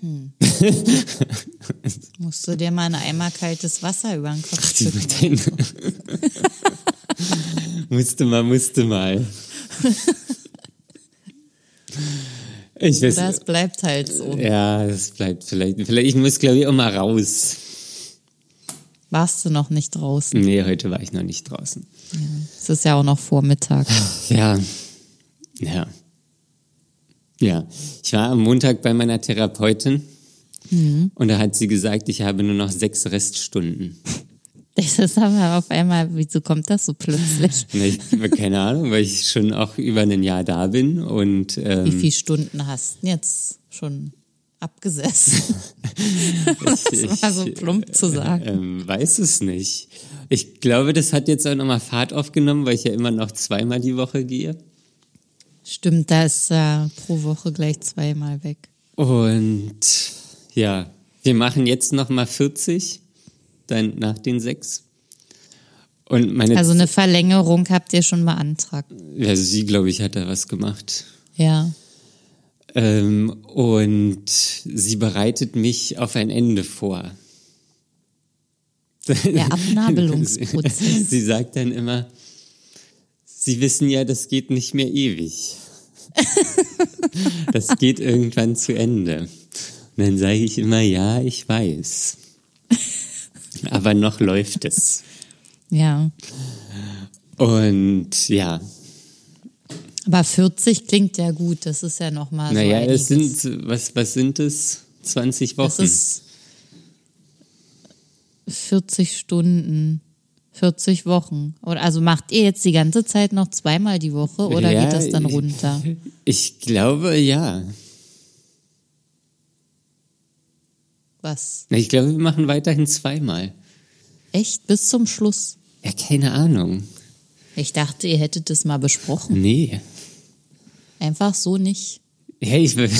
<laughs> Musst du dir mal ein Eimer kaltes Wasser über den Kopf den <laughs> musste mal, musste mal. Ich weiß, Das bleibt halt so. ja, das bleibt vielleicht, vielleicht, ich muss glaube ich auch mal raus. Warst du noch nicht draußen? Nee, heute war ich noch nicht draußen. Es ist ja auch noch Vormittag. <laughs> Ja, ja. Ja, ich war am Montag bei meiner Therapeutin und da hat sie gesagt, ich habe nur noch sechs Reststunden. <laughs> Das ist aber auf einmal, wieso kommt das so plötzlich? Ich habe keine Ahnung, weil ich schon auch über ein Jahr da bin und Wie ähm, viele Stunden hast du jetzt schon abgesessen? <laughs> das war so plump zu sagen. ähm, weiß es nicht. Ich glaube, das hat jetzt auch nochmal Fahrt aufgenommen, weil ich ja immer noch zweimal die Woche gehe. Stimmt, da ist äh, pro Woche gleich zweimal weg. Und ja, wir machen jetzt nochmal 40, dann nach den sechs. Und meine, Also eine Verlängerung habt ihr schon beantragt. ja, sie, glaube ich, hat da was gemacht. Ja. Ähm, und sie bereitet mich auf ein Ende vor. Der <laughs> Abnabelungsprozess. Sie sagt dann immer, Sie wissen ja, das geht nicht mehr ewig. <laughs> Das geht irgendwann zu Ende. Und dann sage ich immer, ja, ich weiß. Aber noch läuft es. Ja. Und ja, Aber 40 klingt ja gut. Das ist ja nochmal naja, so es einiges. sind, was, was sind es? 20 Wochen. Das ist 40 Stunden, 40 Wochen. Oder also macht ihr jetzt die ganze Zeit noch zweimal die Woche oder Ja, geht das dann runter? Ich glaube, ja. Was? Ich glaube, wir machen weiterhin zweimal. Echt? Bis zum Schluss? Ja, keine Ahnung. Ich dachte, ihr hättet das mal besprochen. Nee. Einfach so nicht. Ja, ich will.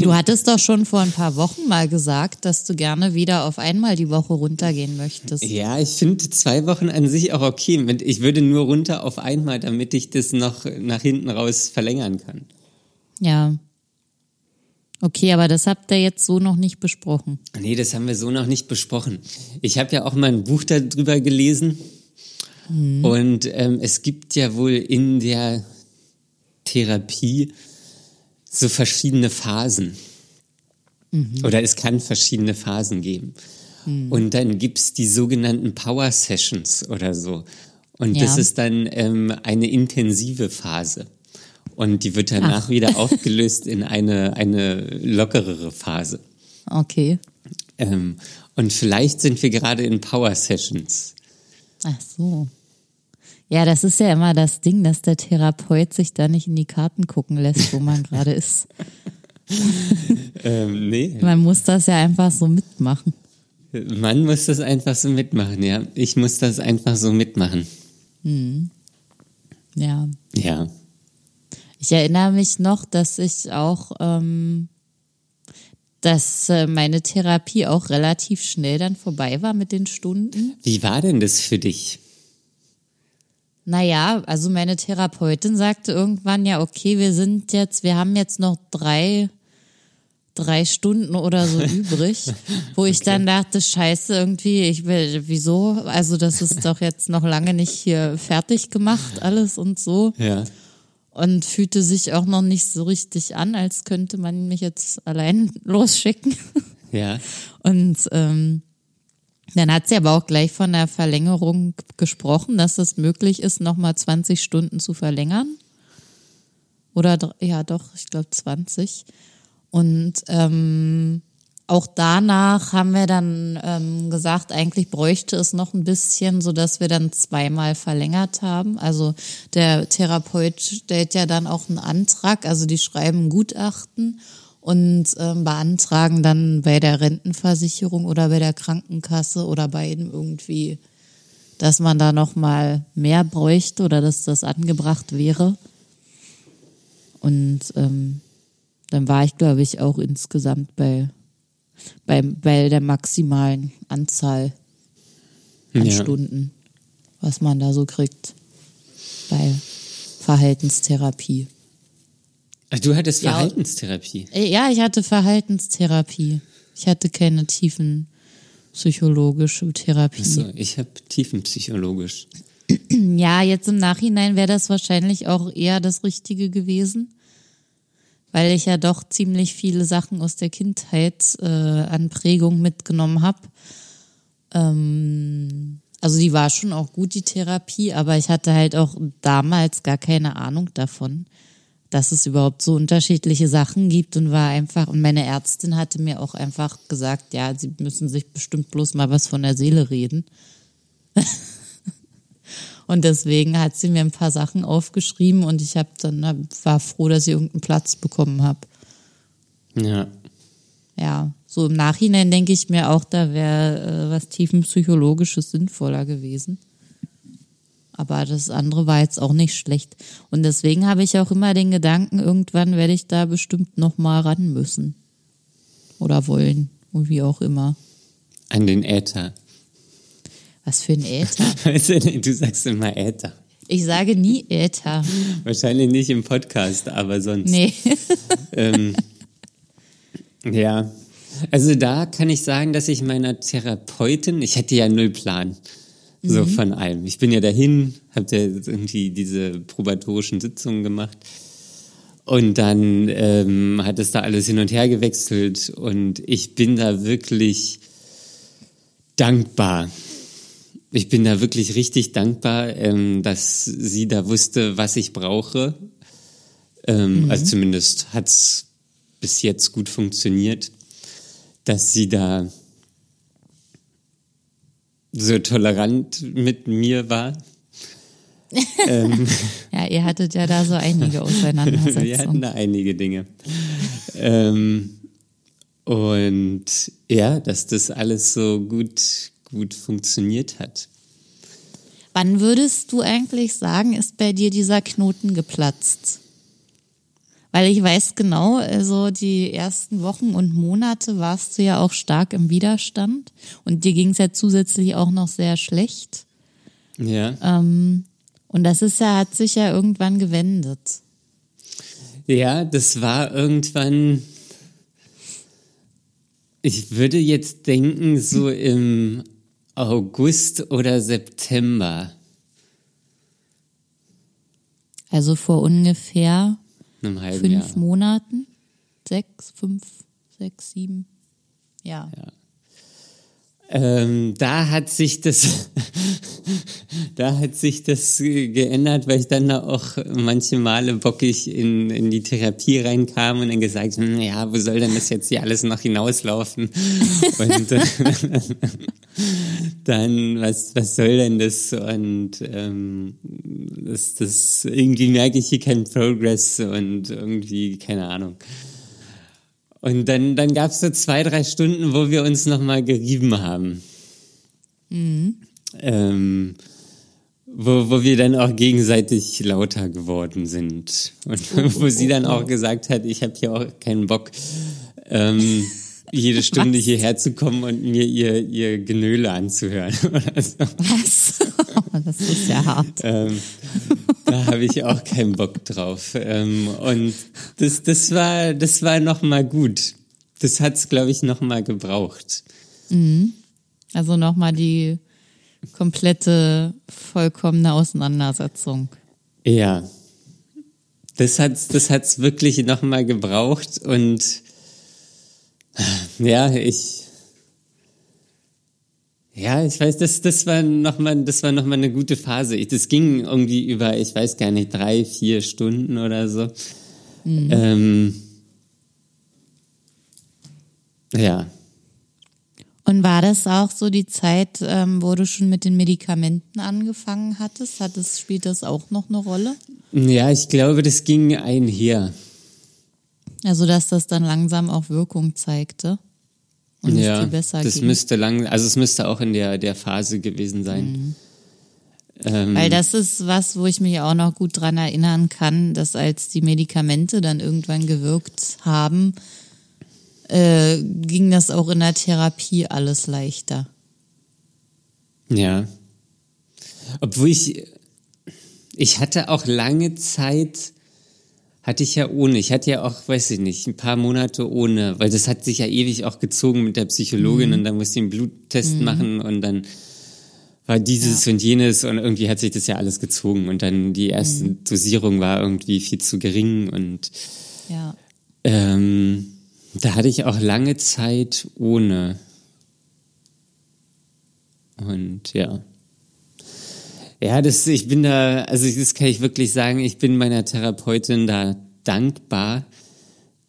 Du hattest doch schon vor ein paar Wochen mal gesagt, dass du gerne wieder auf einmal die Woche runtergehen möchtest. ja, ich finde zwei Wochen an sich auch okay. Ich würde nur runter auf einmal, damit ich das noch nach hinten raus verlängern kann. Ja. Okay, aber das habt ihr jetzt so noch nicht besprochen. Nee, das haben wir so noch nicht besprochen. Ich habe ja auch mal ein Buch darüber gelesen. Und ähm, es gibt ja wohl in der Therapie so verschiedene Phasen. Oder es kann verschiedene Phasen geben. Und dann gibt's die sogenannten Power Sessions oder so. Und das Ja. ist dann ähm, eine intensive Phase. Und die wird danach wieder <laughs> aufgelöst in eine, eine lockerere Phase. Okay. Ähm, und vielleicht sind wir gerade in Power Sessions. Ach so. Ja, das ist ja immer das Ding, dass der Therapeut sich da nicht in die Karten gucken lässt, wo man <laughs> gerade ist. Ähm, nee, Man muss das ja einfach so mitmachen. man muss das einfach so mitmachen, ja. Ich muss das einfach so mitmachen. Ja. Ja. Ich erinnere mich noch, dass ich auch, ähm, dass äh, meine Therapie auch relativ schnell dann vorbei war mit den Stunden. Wie war denn das für dich? Naja, also meine Therapeutin sagte irgendwann ja, okay, wir sind jetzt, wir haben jetzt noch drei, drei Stunden oder so <laughs> übrig, wo ich dann dachte, scheiße, irgendwie, ich will, wieso? Also das ist doch jetzt noch lange nicht hier fertig gemacht, alles und so. Ja. Und fühlte sich auch noch nicht so richtig an, als könnte man mich jetzt allein <laughs> losschicken. Ja. Und ähm, dann hat sie aber auch gleich von der Verlängerung gesprochen, dass es möglich ist, nochmal 20 Stunden zu verlängern. Oder ja, doch, ich glaube 20. Und ähm, auch danach haben wir dann ähm, gesagt, eigentlich bräuchte es noch ein bisschen, so dass wir dann zweimal verlängert haben. Also der Therapeut stellt ja dann auch einen Antrag, also die schreiben Gutachten und ähm, beantragen dann bei der Rentenversicherung oder bei der Krankenkasse oder beiden irgendwie, dass man da noch mal mehr bräuchte oder dass das angebracht wäre. Und ähm, dann war ich, glaube ich, auch insgesamt bei, bei, bei der maximalen Anzahl an Ja. Stunden, was man da so kriegt bei Verhaltenstherapie. Ach, Du hattest Ja. Verhaltenstherapie. Äh, Ja, ich hatte Verhaltenstherapie. Ich hatte keine tiefen psychologische Therapie. So, ich habe tiefenpsychologisch. <clears throat> Ja, jetzt im Nachhinein wäre das wahrscheinlich auch eher das Richtige gewesen, weil ich ja doch ziemlich viele Sachen aus der Kindheit äh, an Prägung mitgenommen habe. Ähm, also die war schon auch gut, die Therapie, aber ich hatte halt auch damals gar keine Ahnung davon, dass es überhaupt so unterschiedliche Sachen gibt und war einfach, und meine Ärztin hatte mir auch einfach gesagt, ja, sie müssen sich bestimmt bloß mal was von der Seele reden. <laughs> Und deswegen hat sie mir ein paar Sachen aufgeschrieben und ich habe dann war froh, dass ich irgendeinen Platz bekommen habe. Ja. Ja, so im Nachhinein denke ich mir auch, da wäre äh, was tiefenpsychologisches sinnvoller gewesen. Aber das andere war jetzt auch nicht schlecht. Und deswegen habe ich auch immer den Gedanken, irgendwann werde ich da bestimmt noch mal ran müssen. Oder wollen. Und wie auch immer. An den Äther. Was für ein Äther. <laughs> Du, du sagst immer Äther. Ich sage nie Äther. Wahrscheinlich nicht im Podcast, aber sonst. Nee. <laughs> Ähm, ja. Also da kann ich sagen, dass ich meiner Therapeutin, ich hatte ja null Plan. So von allem. Ich bin ja dahin, habe ja irgendwie diese probatorischen Sitzungen gemacht. Und dann ähm, hat es da alles hin und her gewechselt und ich bin da wirklich dankbar. Ich bin da wirklich richtig dankbar, ähm, dass sie da wusste, was ich brauche. Ähm, Also zumindest hat's bis jetzt gut funktioniert, dass sie da so tolerant mit mir war. <laughs> ähm, Ja, ihr hattet ja da so einige <laughs> wir hatten Auseinandersetzungen. da einige Dinge. ähm, und ja, dass das alles so gut, gut funktioniert hat. Wann würdest du eigentlich sagen, ist bei dir dieser Knoten geplatzt? Weil ich weiß genau, also die ersten Wochen und Monate warst du ja auch stark im Widerstand und dir ging es ja zusätzlich auch noch sehr schlecht. Ja. Ähm, und das ist ja, hat sich ja irgendwann gewendet. Ja, das war irgendwann, ich würde jetzt denken, so im August oder September. Also vor ungefähr Einem halben fünf Jahr. Monaten. Sechs, fünf, sechs, sieben. Ja. Ähm, da hat sich das, <laughs> da hat sich das geändert, weil ich dann auch manche Male bockig in, in die Therapie reinkam und dann gesagt, hm, ja, wo soll denn das jetzt hier alles noch hinauslaufen? <laughs> Und äh, <laughs> dann, was, was soll denn das? Und ähm, das, das irgendwie merke ich hier keinen Progress und irgendwie, keine Ahnung. Und dann, dann gab es so zwei, drei Stunden, wo wir uns nochmal gerieben haben. Ähm, wo, wo wir dann auch gegenseitig lauter geworden sind. Und <laughs> wo sie dann auch gesagt hat, ich habe hier auch keinen Bock, ähm, jede <laughs> Stunde hierher zu kommen und mir ihr, ihr Genöle anzuhören. <laughs> Oder so. Was? Das ist ja hart. ähm, da habe ich auch keinen Bock drauf. Ähm, und das, das war, das war noch mal gut. Das hat's, glaube ich, noch mal gebraucht. Also nochmal die komplette, vollkommene Auseinandersetzung. Ja, das hat's, das hat's wirklich noch mal gebraucht und ja, ich ja, ich weiß, das, das war noch mal, das war noch mal eine gute Phase. Ich, das ging irgendwie über, ich weiß gar nicht, drei, vier Stunden oder so. Ähm, ja, Und war das auch so die Zeit, ähm, wo du schon mit den Medikamenten angefangen hattest? Hat das, spielt das auch noch eine Rolle? ja, ich glaube, das ging einher. Also, dass das dann langsam auch Wirkung zeigte und es ja, besser das ging. müsste lang, also es müsste auch in der der Phase gewesen sein. Ähm, Weil das ist was, wo ich mich auch noch gut dran erinnern kann, dass als die Medikamente dann irgendwann gewirkt haben, äh, ging das auch in der Therapie alles leichter. Ja. Obwohl ich, ich hatte auch lange Zeit, hatte ich ja ohne. Ich hatte ja auch, weiß ich nicht, ein paar Monate ohne, weil das hat sich ja ewig auch gezogen mit der Psychologin und dann musste ich einen Bluttest machen und dann war dieses und jenes und irgendwie hat sich das ja alles gezogen und dann die erste Dosierung war irgendwie viel zu gering und Ja. ähm, da hatte ich auch lange Zeit ohne. Und ja. Ja, das, ich bin da, also das kann ich wirklich sagen, ich bin meiner Therapeutin da dankbar,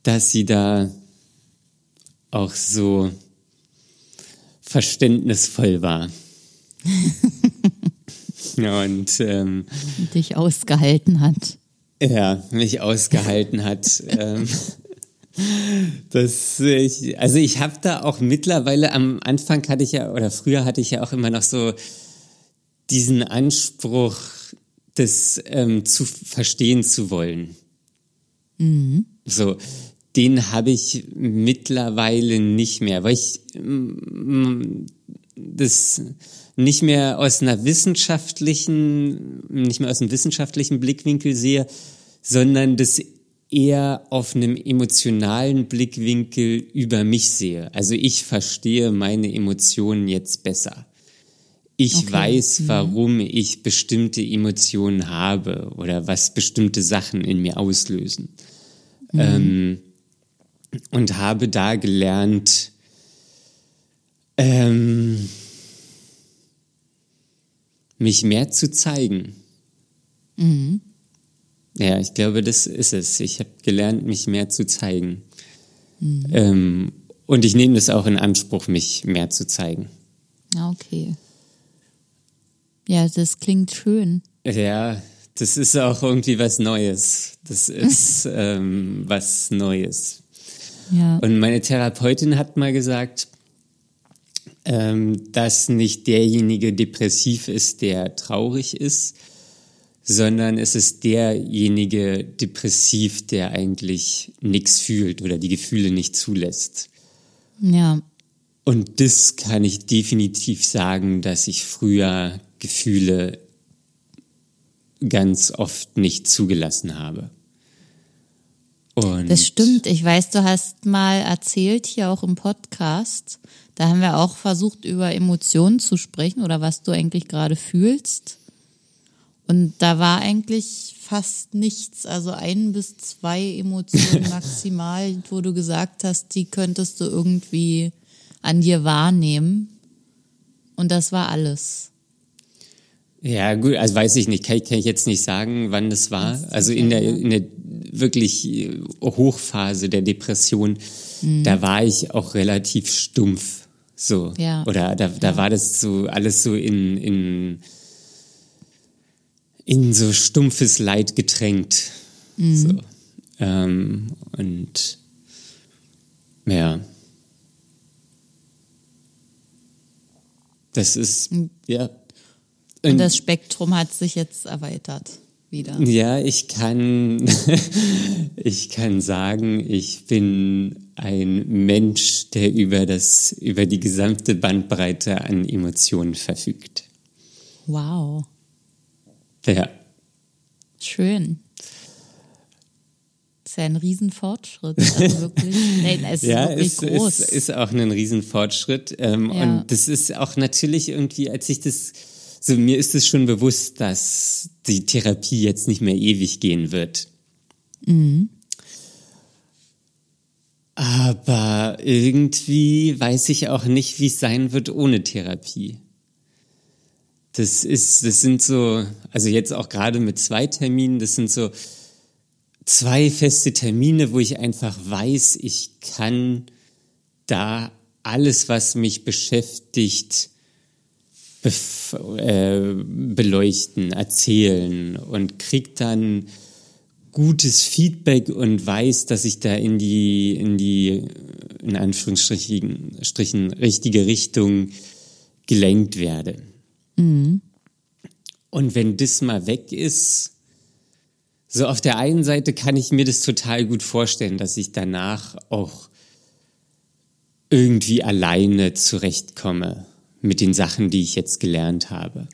dass sie da auch so verständnisvoll war. <laughs> Und ähm, dich ausgehalten hat. ja, mich ausgehalten hat. <laughs> ähm, das ich, also ich habe da auch mittlerweile am Anfang hatte ich ja oder früher hatte ich ja auch immer noch so diesen Anspruch, das ähm, zu verstehen zu wollen. So, den habe ich mittlerweile nicht mehr, weil ich mm, das nicht mehr aus einer wissenschaftlichen, nicht mehr aus einem wissenschaftlichen Blickwinkel sehe, sondern das eher auf einem emotionalen Blickwinkel über mich sehe. Also ich verstehe meine Emotionen jetzt besser. Ich Okay. weiß, warum ich bestimmte Emotionen habe oder was bestimmte Sachen in mir auslösen. Ähm, und habe da gelernt, ähm, mich mehr zu zeigen. Ja, ich glaube, das ist es. Ich habe gelernt, mich mehr zu zeigen. Ähm, und ich nehme das auch in Anspruch, mich mehr zu zeigen. Ja, okay. Ja, das klingt schön. Ja, das ist auch irgendwie was Neues. Das <laughs> ist ähm, was Neues. Ja. Und meine Therapeutin hat mal gesagt, ähm, dass nicht derjenige depressiv ist, der traurig ist, sondern es ist derjenige depressiv, der eigentlich nichts fühlt oder die Gefühle nicht zulässt. Ja. Und das kann ich definitiv sagen, dass ich früher Gefühle ganz oft nicht zugelassen habe. Und Das stimmt. Ich weiß, du hast mal erzählt hier auch im Podcast. Da haben wir auch versucht, über Emotionen zu sprechen oder was du eigentlich gerade fühlst. Und da war eigentlich fast nichts, also ein bis zwei Emotionen <laughs> maximal, wo du gesagt hast, die könntest du irgendwie an dir wahrnehmen. Und das war alles. Ja, gut, also weiß ich nicht, kann, ich- kann ich jetzt nicht sagen, wann das war. Also in der, in der wirklich äh, Hochphase der Depression, da war ich auch relativ stumpf. So. Ja. Oder da, da war das so alles so in, in, in so stumpfes Leid getränkt. So. Ähm, und ja. Das ist, ja. Und das Spektrum hat sich jetzt erweitert wieder. Ja, ich kann, <laughs> ich kann sagen, ich bin ein Mensch, der über das, über die gesamte Bandbreite an Emotionen verfügt. Wow. Ja. Schön. Das ist ja ein Riesenfortschritt. Also <laughs> wirklich, nein, es ist Ja, wirklich es groß. ist, ist auch ein Riesenfortschritt. Ähm, Ja. Und das ist auch natürlich irgendwie, als ich das, so mir ist es schon bewusst, dass die Therapie jetzt nicht mehr ewig gehen wird. Mhm. Aber irgendwie weiß ich auch nicht, wie es sein wird ohne Therapie. Das ist, das sind so, also jetzt auch gerade mit zwei Terminen, das sind so zwei feste Termine, wo ich einfach weiß, ich kann da alles, was mich beschäftigt, äh, beleuchten, erzählen und krieg dann gutes Feedback und weiß, dass ich da in die, in die, in Anführungsstrichen, Strichen, richtige Richtung gelenkt werde. Und wenn das mal weg ist, so auf der einen Seite kann ich mir das total gut vorstellen, dass ich danach auch irgendwie alleine zurechtkomme mit den Sachen, die ich jetzt gelernt habe.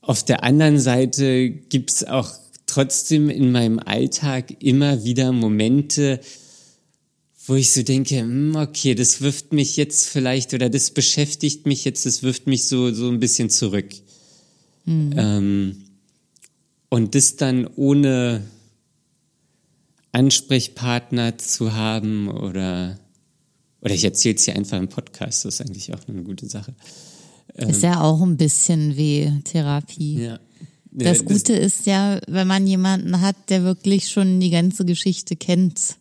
Auf der anderen Seite gibt's auch trotzdem in meinem Alltag immer wieder Momente, wo ich so denke, hm, okay, das wirft mich jetzt vielleicht oder das beschäftigt mich jetzt, das wirft mich so, so ein bisschen zurück. Ähm, und das dann ohne Ansprechpartner zu haben oder, oder ich erzähle es hier einfach im Podcast, das ist eigentlich auch eine gute Sache. Ist ja auch ein bisschen wie Therapie. Ja. Das Ja, Gute ist ja, wenn man jemanden hat, der wirklich schon die ganze Geschichte kennt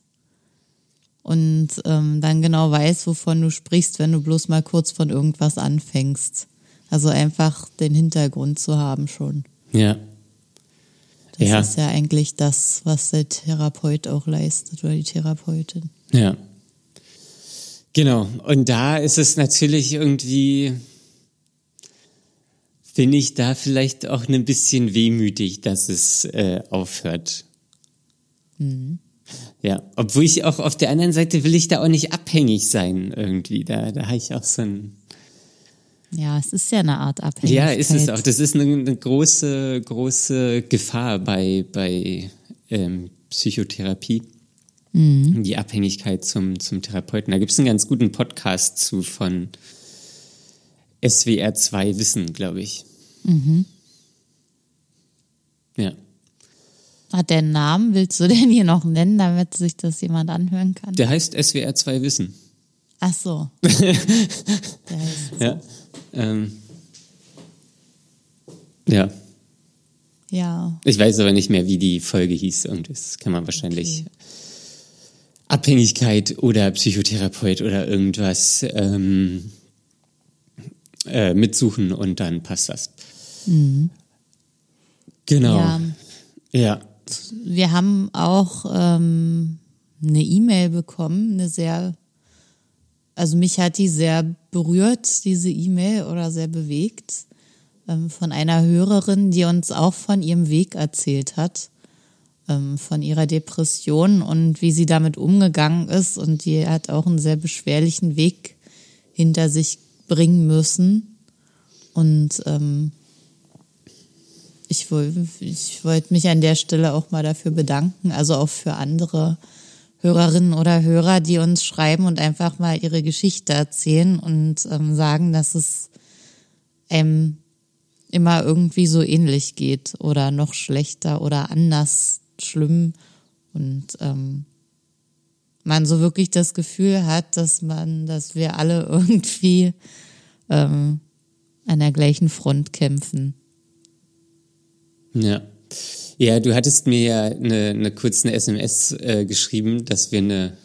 und ähm, dann genau weiß, wovon du sprichst, wenn du bloß mal kurz von irgendwas anfängst. Also einfach den Hintergrund zu haben schon. Ja. Das Ja. ist ja eigentlich das, was der Therapeut auch leistet oder die Therapeutin. Ja. Genau. Und da ist es natürlich irgendwie, bin ich da vielleicht auch ein bisschen wehmütig, dass es äh, aufhört. Ja, obwohl ich auch auf der anderen Seite will ich da auch nicht abhängig sein irgendwie. Da, da habe ich auch so ein. Ja, es ist ja eine Art Abhängigkeit. Ja, ist es auch. Das ist eine, eine große, große Gefahr bei, bei ähm, Psychotherapie. Die Abhängigkeit zum, zum Therapeuten. Da gibt es einen ganz guten Podcast zu von SWR 2 Wissen, glaube ich. Ja. Hat der einen Namen? Willst du den hier noch nennen, damit sich das jemand anhören kann? Der heißt SWR 2 Wissen. Ach so. <laughs> Der heißt Ja. Ähm, ja. Ja. Ich weiß aber nicht mehr, wie die Folge hieß. Und das kann man wahrscheinlich Abhängigkeit oder Psychotherapeut oder irgendwas ähm, äh, mitsuchen und dann passt das. Genau. Ja. Ja. Wir haben auch ähm, eine E-Mail bekommen, eine sehr, also mich hat die sehr berührt, diese E-Mail, oder sehr bewegt, ähm, von einer Hörerin, die uns auch von ihrem Weg erzählt hat, ähm, von ihrer Depression und wie sie damit umgegangen ist. Und die hat auch einen sehr beschwerlichen Weg hinter sich bringen müssen. Und ähm, ich, ich wollte mich an der Stelle auch mal dafür bedanken, also auch für andere Hörerinnen oder Hörer, die uns schreiben und einfach mal ihre Geschichte erzählen und ähm, sagen, dass es einem immer irgendwie so ähnlich geht oder noch schlechter oder anders schlimm und ähm, man so wirklich das Gefühl hat, dass man, dass wir alle <laughs> irgendwie ähm, an der gleichen Front kämpfen. Ja. Ja, du hattest mir ja eine, eine kurze SMS äh, geschrieben, dass wir eine,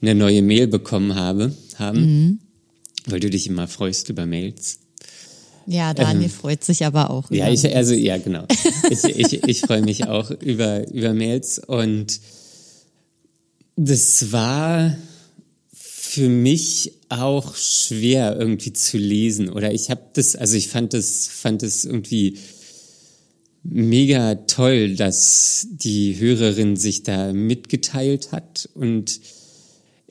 eine neue Mail bekommen habe, haben, mhm. weil du dich immer freust über Mails. Ja, Daniel ähm, freut sich aber auch. Ja, ich, also ja, genau. <laughs> ich, ich, ich freue mich auch über, über Mails und das war für mich auch schwer irgendwie zu lesen oder ich habe das, also ich fand das, fand das irgendwie mega toll, dass die Hörerin sich da mitgeteilt hat und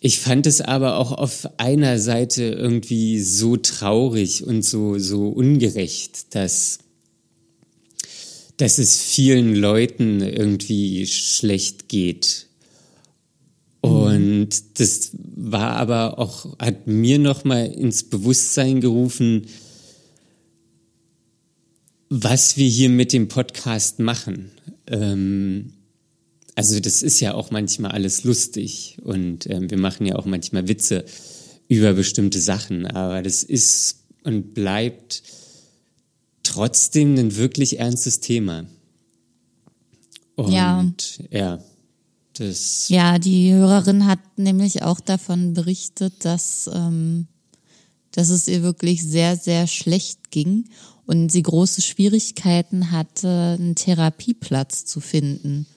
ich fand es aber auch auf einer Seite irgendwie so traurig und so, so ungerecht, dass, dass es vielen Leuten irgendwie schlecht geht. Und das war aber auch, hat mir nochmal ins Bewusstsein gerufen, was wir hier mit dem Podcast machen. Ähm, also das ist ja auch manchmal alles lustig und ähm, wir machen ja auch manchmal Witze über bestimmte Sachen, aber das ist und bleibt trotzdem ein wirklich ernstes Thema. Und ja. ja, das. Ja, die Hörerin hat nämlich auch davon berichtet, dass, ähm, dass es ihr wirklich sehr, sehr schlecht ging und sie große Schwierigkeiten hatte, einen Therapieplatz zu finden.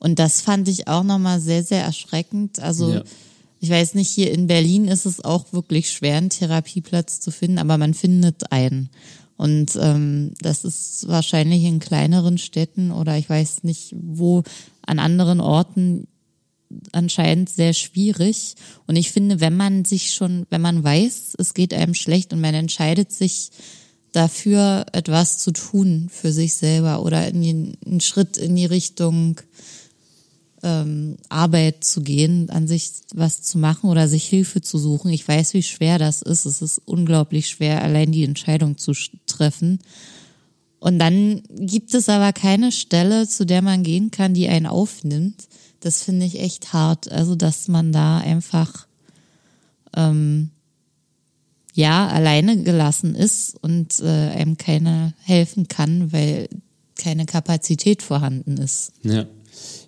Und das fand ich auch nochmal sehr, sehr erschreckend. Also ja. ich weiß nicht, hier in Berlin ist es auch wirklich schwer, einen Therapieplatz zu finden, aber man findet einen. Und ähm, das ist wahrscheinlich in kleineren Städten oder ich weiß nicht wo, an anderen Orten anscheinend sehr schwierig. Und ich finde, wenn man sich schon, wenn man weiß, es geht einem schlecht und man entscheidet sich dafür, etwas zu tun für sich selber oder in den, einen Schritt in die Richtung ähm, Arbeit zu gehen, an sich was zu machen oder sich Hilfe zu suchen. Ich weiß, wie schwer das ist. Es ist unglaublich schwer, allein die Entscheidung zu treffen. Und dann gibt es aber keine Stelle, zu der man gehen kann, die einen aufnimmt. Das finde ich echt hart. Also, dass man da einfach ähm, ja alleine gelassen ist und äh, einem keiner helfen kann, weil keine Kapazität vorhanden ist. Ja.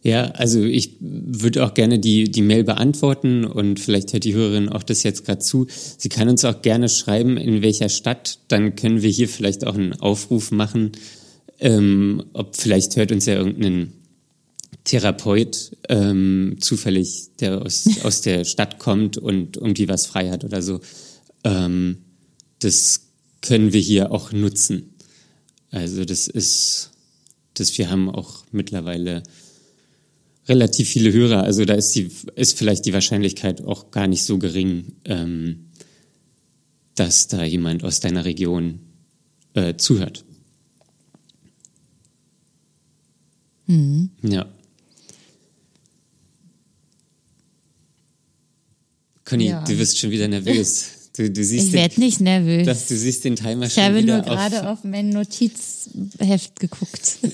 Ja, also ich würde auch gerne die, die Mail beantworten und vielleicht hört die Hörerin auch das jetzt gerade zu. Sie kann uns auch gerne schreiben, in welcher Stadt. Dann können wir hier vielleicht auch einen Aufruf machen. Ähm, ob vielleicht hört uns ja irgendein Therapeut ähm, zufällig, der aus, aus der Stadt kommt und irgendwie was frei hat oder so. Ähm, das können wir hier auch nutzen. Also das ist, das wir haben auch mittlerweile relativ viele Hörer. Also da ist, die, ist vielleicht die Wahrscheinlichkeit auch gar nicht so gering, ähm, dass da jemand aus deiner Region äh, zuhört. Mhm. Ja. Conny, ja. du wirst schon wieder nervös. <laughs> Du, du siehst ich werde nicht nervös. Dass du siehst den Timer ich schon habe nur gerade auf, auf mein Notizheft geguckt. <laughs>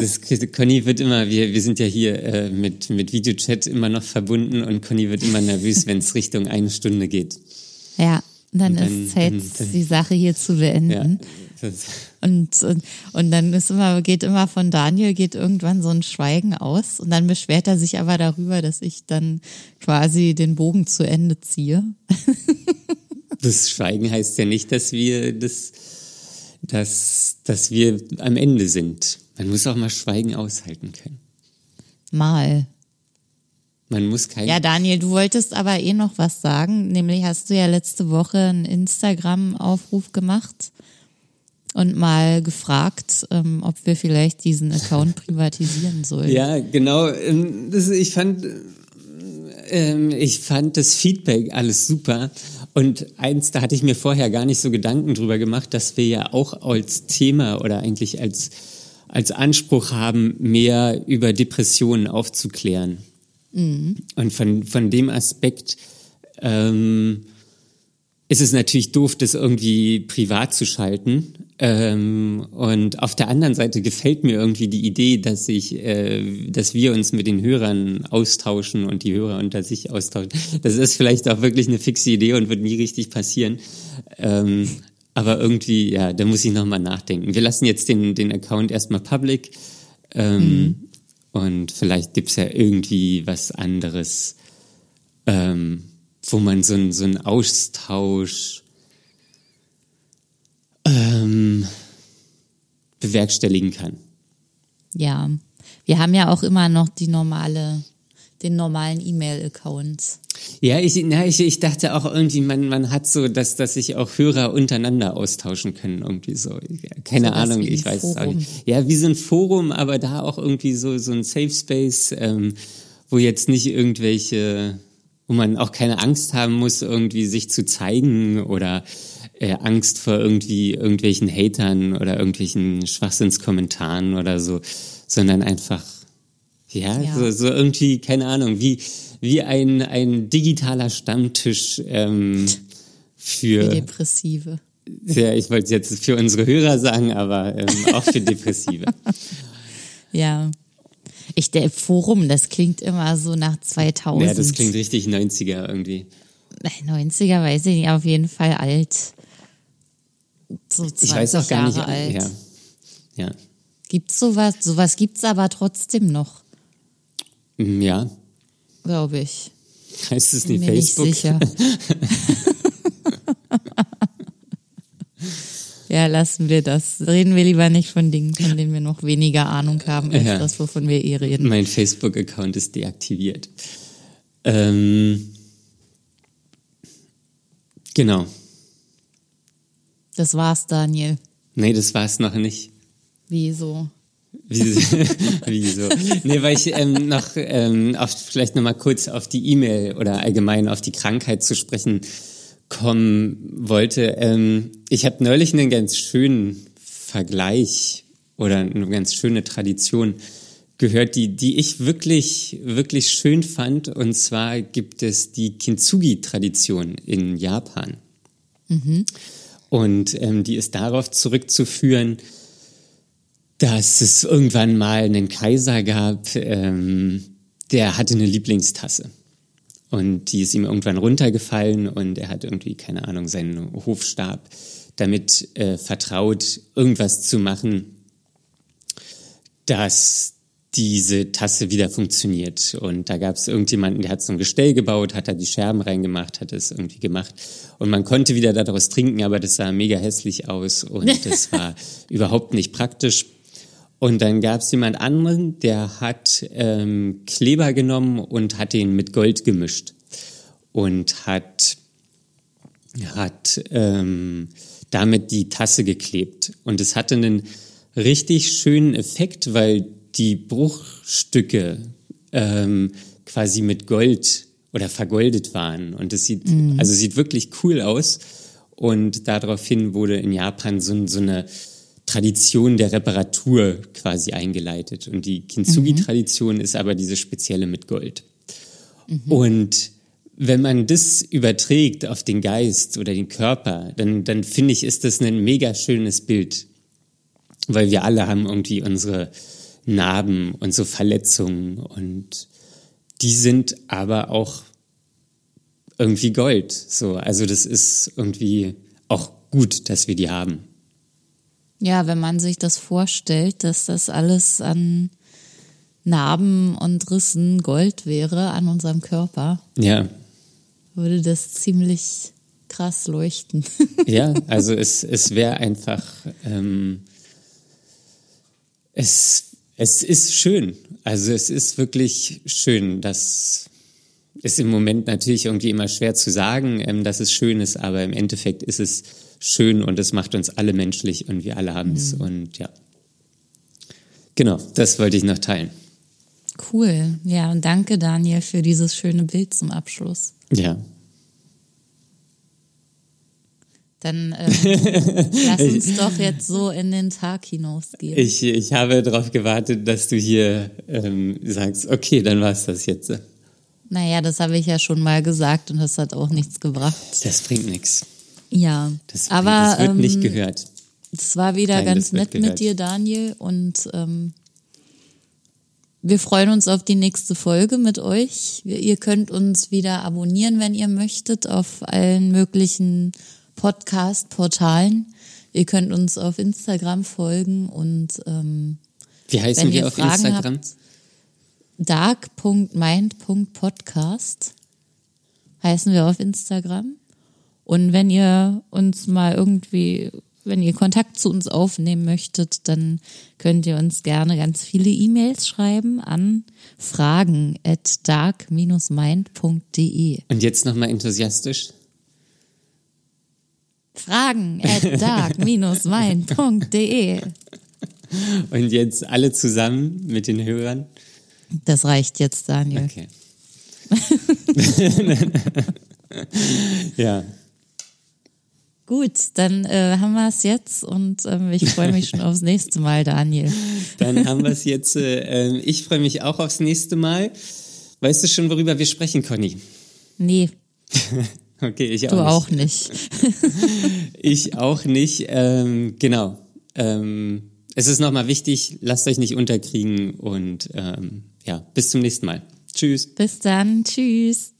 Das, Conny wird immer, wir, wir sind ja hier äh, mit, mit Videochat immer noch verbunden und Conny wird immer nervös, wenn es Richtung eine Stunde geht. Ja, dann, dann ist Zeit, dann, die Sache hier zu beenden. Ja, und, und, und dann ist immer, geht immer von Daniel, geht irgendwann so ein Schweigen aus und dann beschwert er sich aber darüber, dass ich dann quasi den Bogen zu Ende ziehe. <laughs> Das Schweigen heißt ja nicht, dass wir das, dass, dass wir am Ende sind. Man muss auch mal Schweigen aushalten können. Mal. Man muss kein. Ja, Daniel, du wolltest aber eh noch was sagen. Nämlich hast du ja letzte Woche einen Instagram-Aufruf gemacht und mal gefragt, ähm, ob wir vielleicht diesen Account <laughs> privatisieren sollen. Ja, genau. Ähm, das, ich fand, ähm, ich fand das Feedback alles super. Und eins, da hatte ich mir vorher gar nicht so Gedanken drüber gemacht, dass wir ja auch als Thema oder eigentlich als, als Anspruch haben, mehr über Depressionen aufzuklären. Mhm. Und von, von dem Aspekt ähm, ist es natürlich doof, das irgendwie privat zu schalten. Ähm, und auf der anderen Seite gefällt mir irgendwie die Idee, dass ich, äh, dass wir uns mit den Hörern austauschen und die Hörer unter sich austauschen. Das ist vielleicht auch wirklich eine fixe Idee und wird nie richtig passieren. Ähm, aber irgendwie, ja, da muss ich nochmal nachdenken. Wir lassen jetzt den, den Account erstmal public. Ähm, mhm. Und vielleicht gibt's ja irgendwie was anderes, ähm, wo man so, ein, so einen Austausch bewerkstelligen kann. Ja, wir haben ja auch immer noch die normale, den normalen E-Mail-Account. Ja, ich, na, ich, ich dachte auch irgendwie, man, man hat so, dass, dass sich auch Hörer untereinander austauschen können, irgendwie so. Keine so Ahnung, ich weiß es auch nicht. Ja, wie so ein Forum, aber da auch irgendwie so, so ein Safe Space, ähm, wo jetzt nicht irgendwelche, wo man auch keine Angst haben muss, irgendwie sich zu zeigen oder äh, Angst vor irgendwie irgendwelchen Hatern oder irgendwelchen Schwachsinnskommentaren oder so, sondern einfach, ja, ja. So, so irgendwie, keine Ahnung, wie, wie ein, ein digitaler Stammtisch ähm, für, für Depressive. Ja, ich wollte jetzt für unsere Hörer sagen, aber ähm, auch für Depressive. <laughs> ja. Ich, der Forum, das klingt immer so nach 2000. Ja, das klingt richtig 90er irgendwie. 90er weiß ich nicht, auf jeden Fall alt so 20 ich weiß auch gar Jahre nicht, alt. Ja. ja. Gibt's sowas? Sowas gibt's aber trotzdem noch. Mm, ja. Glaube ich. Heißt es nicht Bin Facebook? Nicht sicher. <laughs> ja, lassen wir das. Reden wir lieber nicht von Dingen, von denen wir noch weniger Ahnung haben, als ja. das, wovon wir eh reden. Mein Facebook-Account ist deaktiviert. Ähm, genau. Das war's, Daniel. Nee, das war's noch nicht. Wieso? <laughs> Wieso? Nee, weil ich ähm, noch ähm, auf, vielleicht noch mal kurz auf die E-Mail oder allgemein auf die Krankheit zu sprechen kommen wollte. Ähm, ich habe neulich einen ganz schönen Vergleich oder eine ganz schöne Tradition gehört, die, die ich wirklich, wirklich schön fand. Und zwar gibt es die Kintsugi-Tradition in Japan. Mhm. Und ähm, die ist darauf zurückzuführen, dass es irgendwann mal einen Kaiser gab, ähm, der hatte eine Lieblingstasse. Und die ist ihm irgendwann runtergefallen und er hat irgendwie, keine Ahnung, seinen Hofstab damit äh, vertraut, irgendwas zu machen, dass diese Tasse wieder funktioniert. Und da gab es irgendjemanden, der hat so ein Gestell gebaut, hat da die Scherben reingemacht, hat es irgendwie gemacht. Und man konnte wieder daraus trinken, aber das sah mega hässlich aus und <laughs> das war überhaupt nicht praktisch. Und dann gab es jemand anderen, der hat ähm, Kleber genommen und hat den mit Gold gemischt und hat hat ähm, damit die Tasse geklebt. Und es hatte einen richtig schönen Effekt, weil die Bruchstücke ähm, quasi mit Gold oder vergoldet waren. Und es sieht, mhm. also sieht wirklich cool aus. Und daraufhin wurde in Japan so, so eine Tradition der Reparatur quasi eingeleitet. Und die Kintsugi-Tradition mhm. ist aber diese spezielle mit Gold. Mhm. Und wenn man das überträgt auf den Geist oder den Körper, dann, dann finde ich, ist das ein mega schönes Bild. Weil wir alle haben irgendwie unsere Narben und so Verletzungen und die sind aber auch irgendwie Gold. So, also das ist irgendwie auch gut, dass wir die haben. Ja, wenn man sich das vorstellt, dass das alles an Narben und Rissen Gold wäre an unserem Körper. Ja. Würde das ziemlich krass leuchten. <laughs> ja, also es, es wäre einfach, ähm, es es ist schön. Also es ist wirklich schön, dass, ist im Moment natürlich irgendwie immer schwer zu sagen, ähm, dass es schön ist, aber im Endeffekt ist es schön und es macht uns alle menschlich und wir alle haben es. Und ja. Genau, das wollte ich noch teilen. Cool. Ja, und danke, Daniel, für dieses schöne Bild zum Abschluss. Ja. Dann ähm, <laughs> lass uns doch jetzt so in den Tag hinausgehen. Ich, ich habe darauf gewartet, dass du hier ähm, sagst, okay, dann war es das jetzt. Naja, das habe ich ja schon mal gesagt und das hat auch nichts gebracht. Das bringt nichts. Ja, Das, aber das wird ähm, nicht gehört. Es war wieder Nein, ganz nett mit dir, Daniel. Und ähm, wir freuen uns auf die nächste Folge mit euch. Ihr könnt uns wieder abonnieren, wenn ihr möchtet, auf allen möglichen Podcast-Portalen. Ihr könnt uns auf Instagram folgen und ähm, Wie heißen wenn wir ihr auf Fragen Instagram? habt, dark.mind.podcast heißen wir auf Instagram. Und wenn ihr uns mal irgendwie, wenn ihr Kontakt zu uns aufnehmen möchtet, dann könnt ihr uns gerne ganz viele E-Mails schreiben an fragen at dark-mind.de. Und jetzt nochmal enthusiastisch. Fragen at dark-mind.de. Und jetzt alle zusammen mit den Hörern. Das reicht jetzt, Daniel. Okay. <laughs> ja. Gut, dann äh, haben wir es jetzt und ähm, ich freue mich schon aufs nächste Mal, Daniel. Dann haben wir es jetzt. Äh, äh, ich freue mich auch aufs nächste Mal. Weißt du schon, worüber wir sprechen, Conny? Nee, <laughs> Okay, ich auch du auch nicht. <laughs> Ich auch nicht. Ähm, genau. Ähm, es ist nochmal wichtig, lasst euch nicht unterkriegen und ähm, ja, bis zum nächsten Mal. Tschüss. Bis dann. Tschüss.